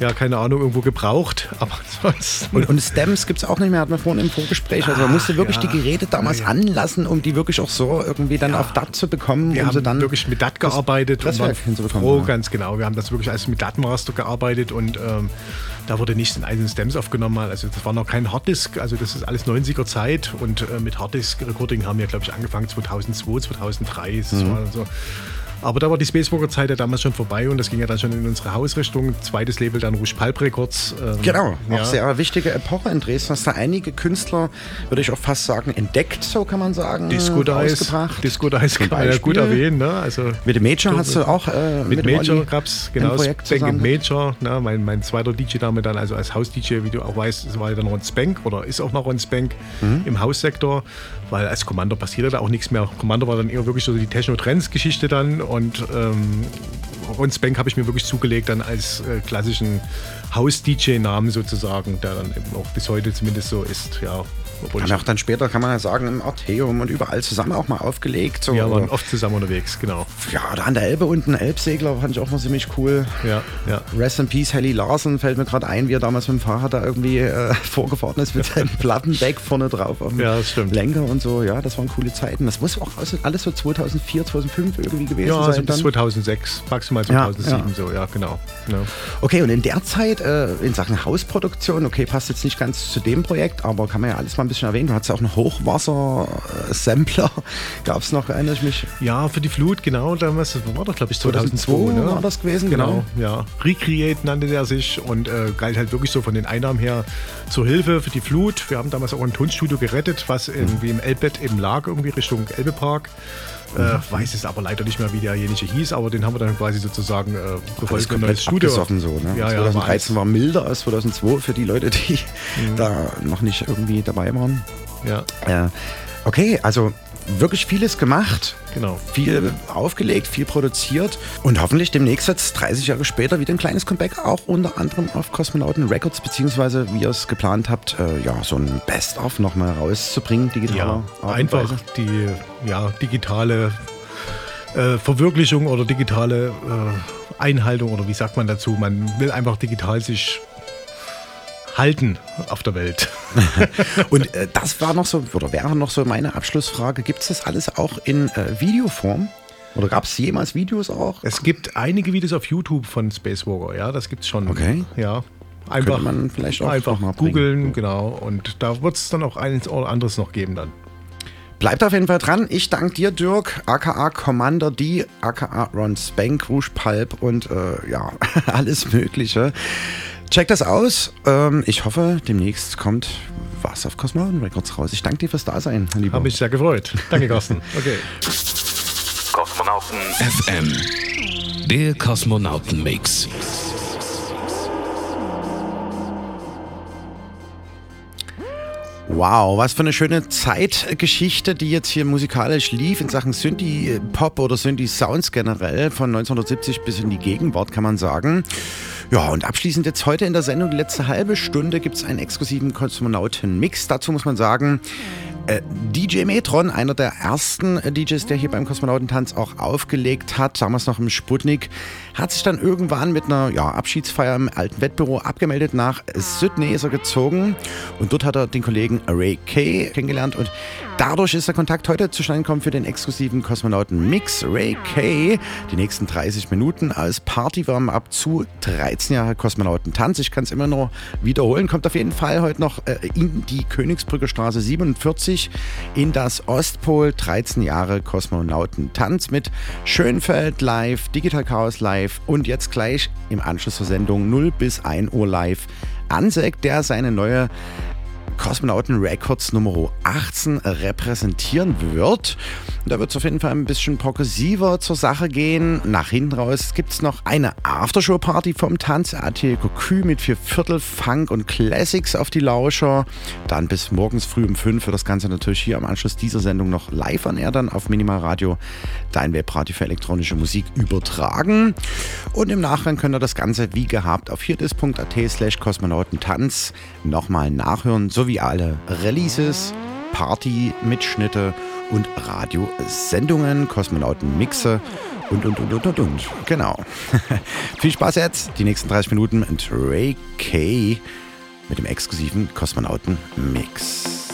ja, keine Ahnung, irgendwo gebraucht. [laughs] Aber ansonsten. Und, und Stems gibt es auch nicht mehr, hatten wir vorhin im Vorgespräch. Also man musste wirklich ja. die Geräte damals Ja, ja. anlassen, um die wirklich auch so irgendwie dann auf DAT zu bekommen. Wir um haben dann wirklich mit DAT gearbeitet und waren Presswerk hinzubekommen. froh, ganz genau. Wir haben das wirklich alles mit DAT-Master gearbeitet und ähm, da wurde nichts in einzelnen Stems aufgenommen. Also das war noch kein Harddisk, also das ist alles 90er Zeit und äh, mit Harddisk-Recording haben wir, glaube ich, angefangen 2002, 2003. Das Mhm. war so. Aber da war die Spacewalker-Zeit ja damals schon vorbei und das ging ja dann schon in unsere Hausrichtung. Zweites Label dann Rouge Pulp Records. ähm, Genau, auch ja. sehr wichtige Epoche in Dresden. Hast da einige Künstler, würde ich auch fast sagen, entdeckt, so kann man sagen. Disco Dice. Disco Dice kann man ja gut erwähnen. Ne? Also, Mit dem Major hast du auch äh, mit, dem Major gab es genau Projekt Spank zusammen. Major, ne, mein, mein zweiter DJ-Name dann, also als Haus-DJ, wie du auch weißt, war ja dann Ron Spank oder ist auch noch Ron Spank Mhm. im Haussektor, weil als Commander passierte da auch nichts mehr. Commander war dann eher wirklich so die Techno-Trends-Geschichte dann und ähm, Ron Spank habe ich mir wirklich zugelegt dann als äh, klassischen Haus-DJ-Namen sozusagen, der dann eben auch bis heute zumindest so ist, ja. Obwohl Haben ja auch dann später, kann man ja sagen, im Arteum und überall zusammen auch mal aufgelegt. So. wir waren oft zusammen unterwegs, genau. Ja, da an der Elbe unten, Elbsegler, fand ich auch mal ziemlich cool. Ja, ja. Rest in Peace, Helly Larsen, fällt mir gerade ein, wie er damals mit dem Fahrrad da irgendwie äh, [laughs] vorgefahren ist mit seinem Plattendeck vorne drauf auf dem Ja. Lenker und so. Ja, das waren coole Zeiten. Das muss auch alles- so 2004, 2005 irgendwie gewesen Ja, sein. also bis dann. 2006, maximal Ja, 2007 ja. so, ja, genau. Ja. Okay, und in der Zeit äh, in Sachen Hausproduktion, okay, passt jetzt nicht ganz zu dem Projekt, aber kann man ja alles mal ein bisschen erwähnen. Du hattest ja auch einen Hochwasser-Sampler. [laughs] Gab es noch, erinnere ich mich? Ja, für die Flut, genau. Damals das war doch, glaube ich, 2002. 2002 ne? war das gewesen, genau. Ja, Recreate nannte der sich und äh, galt halt wirklich so von den Einnahmen her zur Hilfe für die Flut. Wir haben damals auch ein Tonstudio gerettet, was irgendwie im Elbbett eben lag, irgendwie Richtung Elbepark. Äh, weiß es aber leider nicht mehr, wie derjenige hieß, aber den haben wir dann quasi sozusagen äh, ein komplett Studio. abgesoffen so. Ne? Ja, ja, war 2013 war milder als 2002 für die Leute, die da noch nicht irgendwie dabei waren. Ja. Äh, okay, also wirklich vieles gemacht. Genau. Viel aufgelegt, viel produziert und hoffentlich demnächst jetzt 30 Jahre später wieder ein kleines Comeback, auch unter anderem auf Kosmonauten Records, beziehungsweise wie ihr es geplant habt, äh, ja, so ein Best-of nochmal rauszubringen, digitaler Ja, Art einfach die ja, digitale äh, Verwirklichung oder digitale äh, Einhaltung oder wie sagt man dazu? Man will einfach digital sich halten auf der Welt. [laughs] Und äh, das war noch so, oder wäre noch so meine Abschlussfrage, gibt es das alles auch in äh, Videoform? Oder gab es jemals Videos auch? Es gibt einige Videos auf YouTube von Spacewalker, ja, das gibt's schon. Okay. Ja. Einfach, Könnte man vielleicht auch einfach bringen. googeln, genau. Und da wird es dann auch eins oder anderes noch geben dann. Bleibt auf jeden Fall dran. Ich danke dir, Dirk, aka Commander D, aka Ron Spank, Rouge Pulp und äh, ja, [laughs] alles Mögliche. Checkt das aus. Ähm, ich hoffe, demnächst kommt was auf Cosmonauten Records raus. Ich danke dir fürs Dasein, mein Lieber. Habe mich sehr gefreut. Danke, Carsten. Okay. Kosmonauten FM. Der Kosmonauten-Mix. Wow, was für eine schöne Zeitgeschichte, die jetzt hier musikalisch lief in Sachen Synthie-Pop oder Synthie-Sounds generell von 1970 bis in die Gegenwart, kann man sagen. Ja, und abschließend jetzt heute in der Sendung, die letzte halbe Stunde, gibt es einen exklusiven Kosmonauten-Mix. Dazu muss man sagen, äh, DJ Metron, einer der ersten äh, DJs, der hier beim Kosmonautentanz auch aufgelegt hat, damals noch im Sputnik, hat sich dann irgendwann mit einer ja, Abschiedsfeier im alten Wettbüro abgemeldet nach Sydney ist er gezogen und dort hat er den Kollegen Ray Kay kennengelernt und dadurch ist der Kontakt heute zustande gekommen für den exklusiven Kosmonauten Mix Ray Kay. Die nächsten 30 Minuten als Party ab zu 13 Jahre Kosmonautentanz. Ich kann es immer nur wiederholen, kommt auf jeden Fall heute noch äh, in die Königsbrücke Straße 47 in das Ostpol 13 Jahre Kosmonautentanz mit Schönfeld live, Digital Chaos live und jetzt gleich im Anschluss zur Sendung 0 bis 1 Uhr live Ansek, der seine neue Kosmonauten Records Nummer 18 repräsentieren wird. Da wird es auf jeden Fall ein bisschen progressiver zur Sache gehen. Nach hinten raus gibt es noch eine Aftershow-Party vom Tanz. Atelier Cocu mit vier Viertel Funk und Classics auf die Lauscher. Dann bis morgens früh um 5 wird das Ganze natürlich hier am Anschluss dieser Sendung noch live an dann auf Minimal Radio, dein Webradio für elektronische Musik übertragen. Und im Nachgang könnt ihr das Ganze wie gehabt auf hierdis.at slash kosmonautentanz nochmal nachhören, sowie alle Releases, Party-Mitschnitte und Radiosendungen, Kosmonauten-Mixe und, und, und, und, und, und. Genau. [laughs] Viel Spaß jetzt, die nächsten 30 Minuten mit Ray K. mit dem exklusiven Kosmonauten-Mix.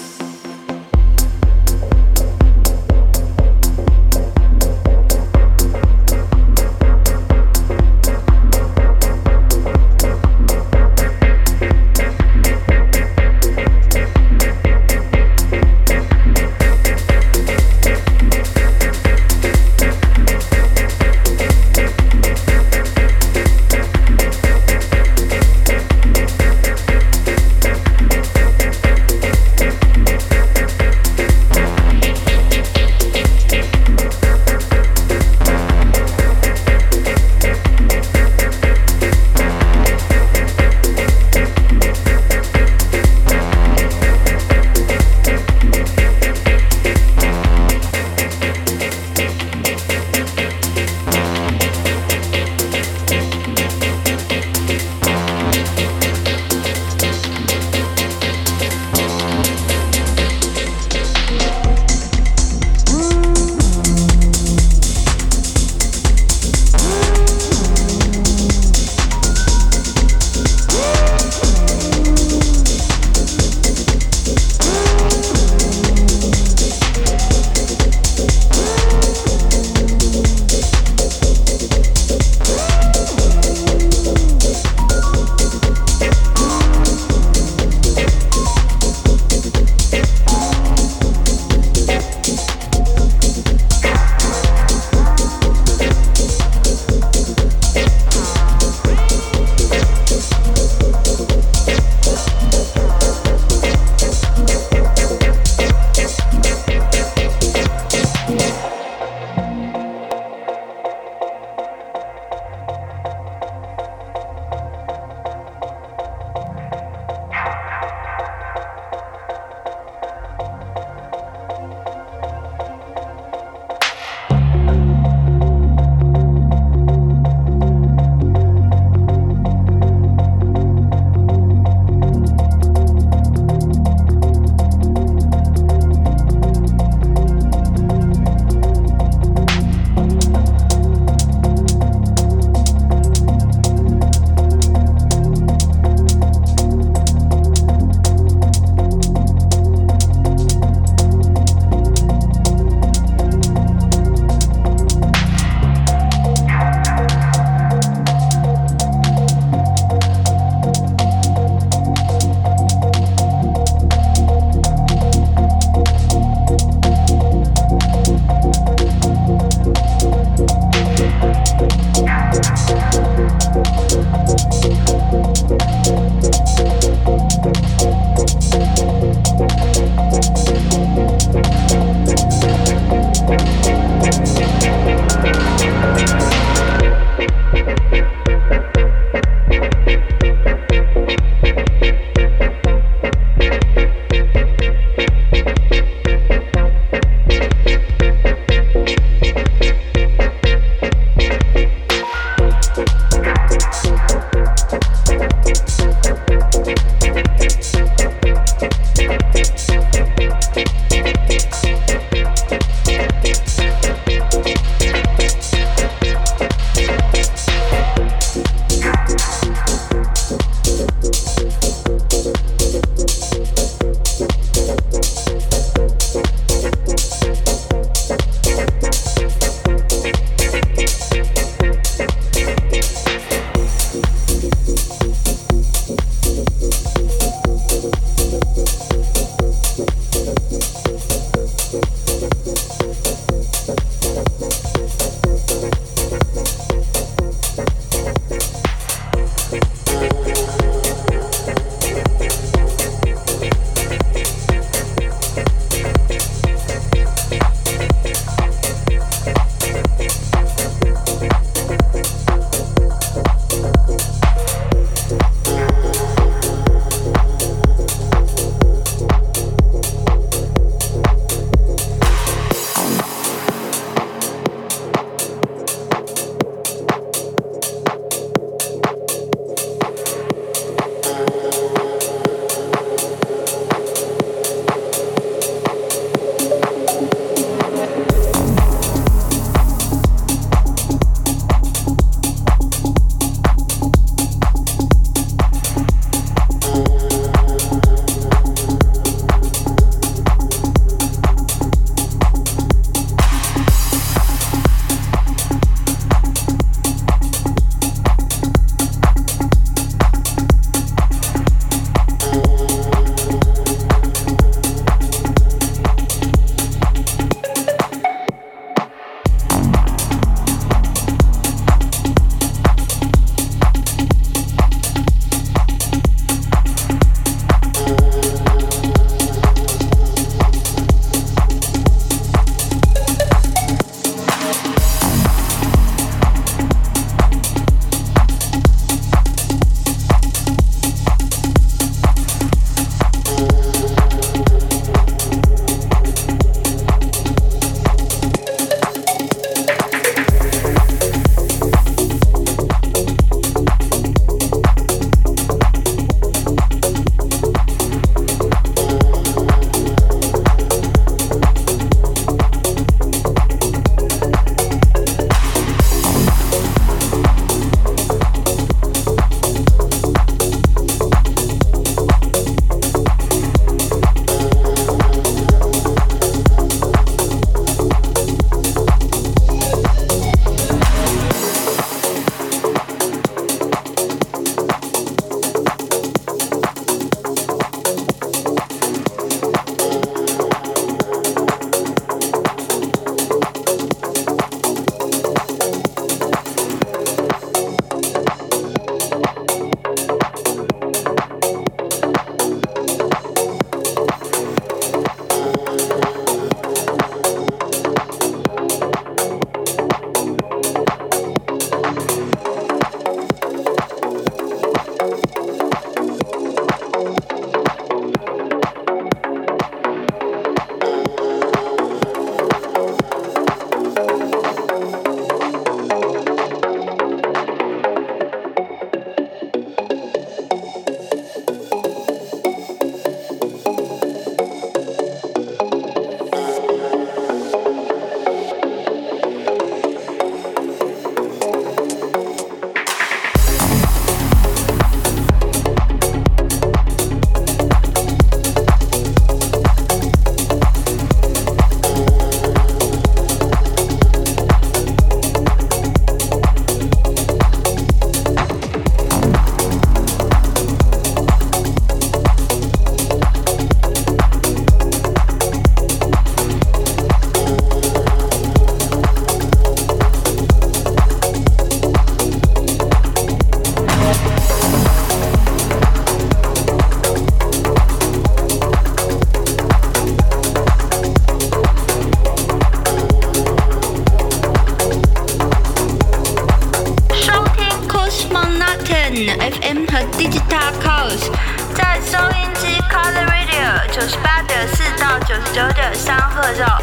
FM 和 Digital Chaos，在收音机 Color Radio 九十八点四到九十九点三赫兆，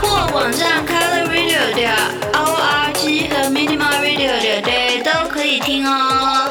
或网站 Color Radio 点 org 和 Minimal Radio 点 day 都可以听哦。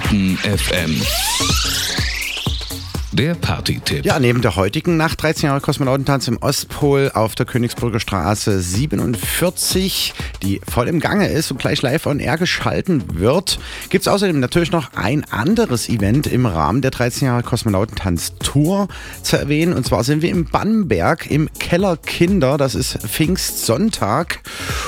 Kosmonauten FM. Der Party-Tipp. Ja, neben der heutigen Nacht 13 Jahre Kosmonautentanz im Ostpol auf der Königsbrücker Straße 47, die voll im Gange ist und gleich live on air geschalten wird, gibt es außerdem natürlich noch ein anderes Event im Rahmen der 13 Jahre Kosmonautentanz Tour zu erwähnen. Und zwar sind wir im Bannberg im Keller Kinder. Das ist Pfingstsonntag.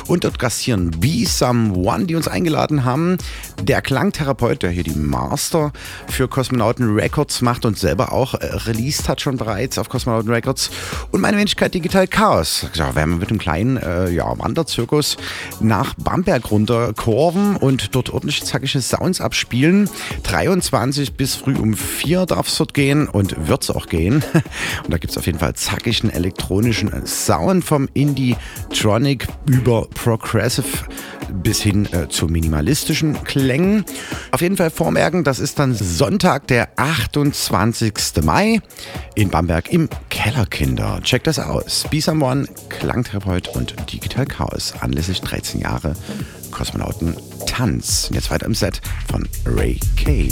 Und dort gastieren Be Someone, die uns eingeladen haben. Der Klangtherapeut, der hier die Master für Kosmonauten Records macht und selber auch äh, released hat schon bereits auf Kosmonauten Records. Und meine Wenigkeit Digital Chaos. Ja, werden wir mit einem kleinen äh, ja, Wanderzirkus nach Bamberg runter kurven und dort ordentlich zackige Sounds abspielen. 23 bis früh um 4 darf es dort gehen und wird es auch gehen. [laughs] Und da gibt es auf jeden Fall zackigen elektronischen Sound vom Indie-Tronic über Progressive bis hin äh, zu minimalistischen Klängen. Auf jeden Fall vormerken, das ist dann Sonntag, der 28. Mai in Bamberg im Kellerkinder. Checkt das aus. Be Someone, Klangtherapeut und Digital Chaos anlässlich 13 Jahre Kosmonauten Tanz. Und jetzt weiter im Set von Ray K.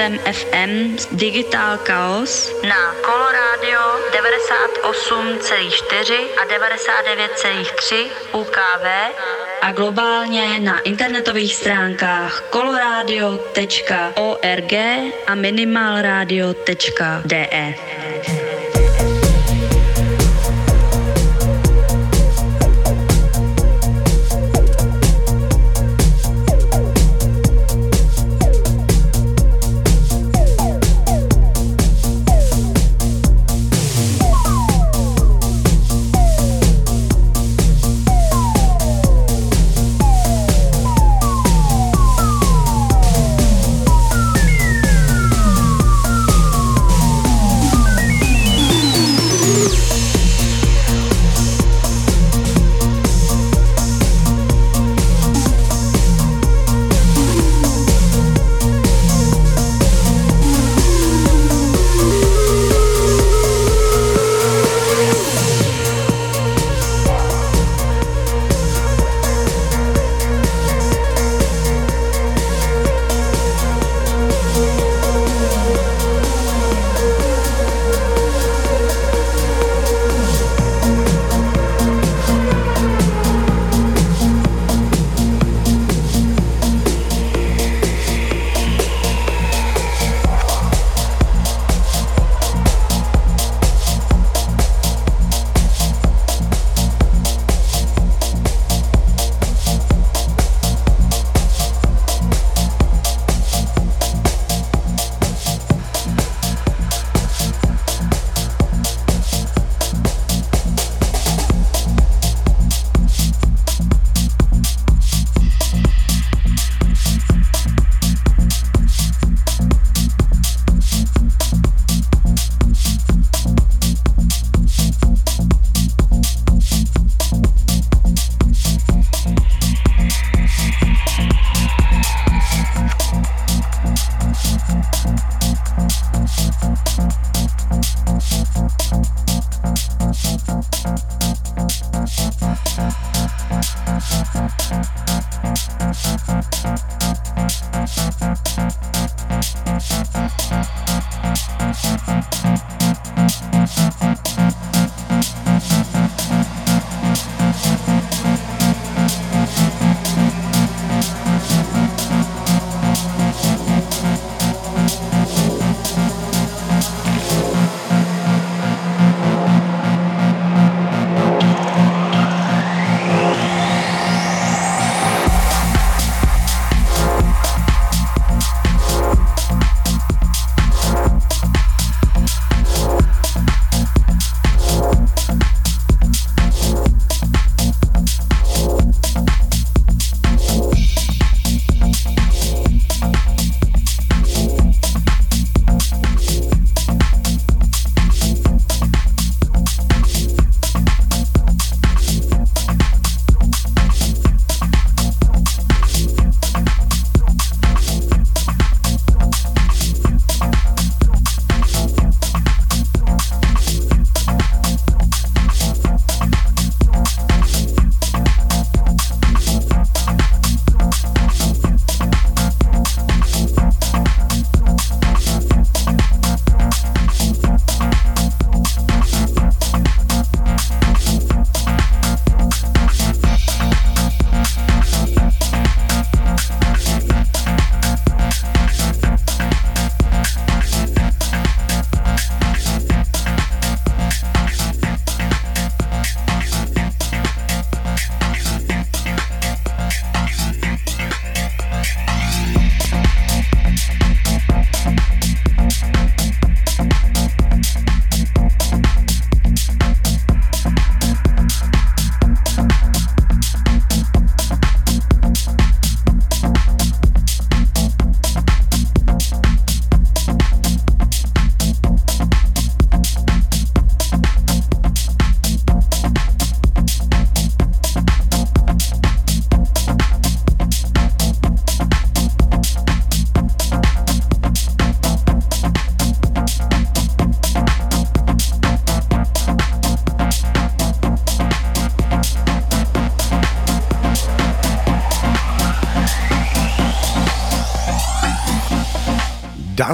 Kosmonautem FM Digital Chaos na Coloradio 98,4 a 99,3 UKV a globálně na internetových stránkách coloradio.org a minimalradio.de.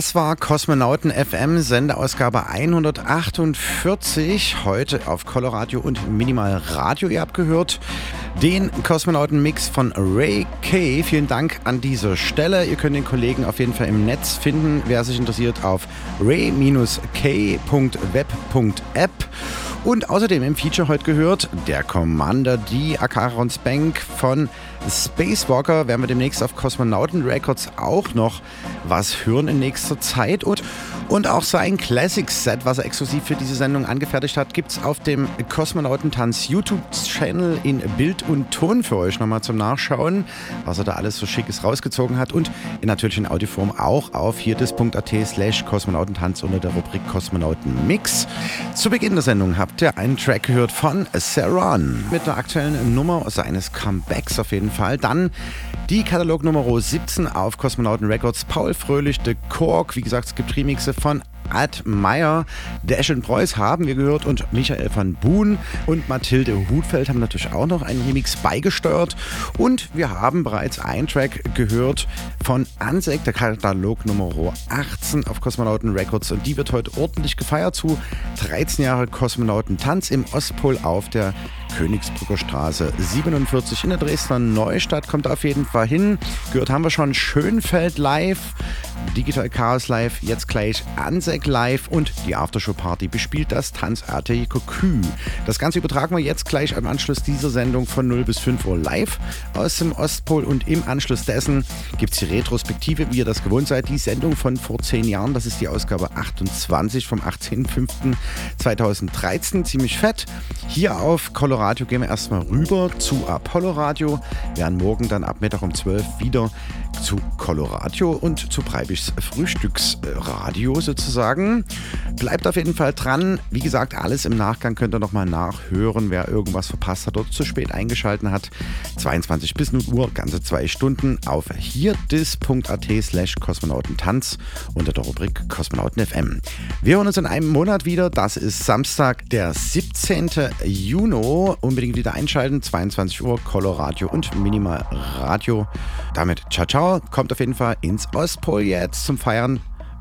Das war Kosmonauten FM, Sendeausgabe 148. Heute auf Coloradio und Minimal Radio. Ihr habt gehört den Kosmonauten-Mix von Ray K. Vielen Dank an dieser Stelle. Ihr könnt den Kollegen auf jeden Fall im Netz finden, wer sich interessiert, auf ray-k.web.app. Und außerdem im Feature heute gehört der Commander D. Akarons Bank von Spacewalker. Werden wir demnächst auf Kosmonauten Records auch noch was hören in nächster Zeit. Und, und auch sein Classic-Set, was er exklusiv für diese Sendung angefertigt hat, gibt es auf dem Kosmonautentanz YouTube-Channel in Bild und Ton für euch nochmal zum Nachschauen, was er da alles so schickes rausgezogen hat. Und in natürlich in Audioform auch auf hierdis.at slash Kosmonautentanz unter der Rubrik Kosmonauten Mix. Zu Beginn der Sendung habt ihr einen Track gehört von Saran mit der aktuellen Nummer seines Comebacks auf jeden Fall. Dann die Katalognummer 17 auf Kosmonauten Records. Paul Fröhlich, The Cork. Wie gesagt, es gibt Remixe von Ad Meyer, Dash and Preuß haben wir gehört und Michael van Boon und Mathilde Hutfeld haben natürlich auch noch einen Remix beigesteuert. Und wir haben bereits einen Track gehört von Ansek, der Katalog Nummer 18 auf Kosmonauten Records. Und die wird heute ordentlich gefeiert zu 13 Jahre Kosmonautentanz im Ostpol auf der Königsbrücker Straße 47 in der Dresdner Neustadt. Kommt auf jeden Fall hin. Gehört haben wir schon Schönfeld live, Digital Chaos live, jetzt gleich Ansek live und die Aftershow-Party bespielt das Tanzatelier Cocu. Das Ganze übertragen wir jetzt gleich am Anschluss dieser Sendung von 0 bis 5 Uhr live aus dem Ostpol und im Anschluss dessen gibt es die Retrospektive, wie ihr das gewohnt seid, die Sendung von vor 10 Jahren. Das ist die Ausgabe 28 vom 18.05.2013. Ziemlich fett. Hier auf Colorado gehen wir erstmal rüber zu Apollo Radio. Wir werden morgen dann ab Mittag um 12 wieder zu Colorado und zu Breibischs Frühstücksradio sozusagen. Bleibt auf jeden Fall dran. Wie gesagt, alles im Nachgang könnt ihr nochmal nachhören, wer irgendwas verpasst hat oder zu spät eingeschalten hat. 22 bis 0 Uhr, ganze zwei Stunden auf hierdis.at slash kosmonautentanz unter der Rubrik Kosmonauten FM. Wir hören uns in einem Monat wieder. Das ist Samstag, der 17. Juni. Unbedingt wieder einschalten. 22 Uhr, Coloradio und Minimal Radio. Damit ciao, ciao. Kommt auf jeden Fall ins Ostpol jetzt zum Feiern.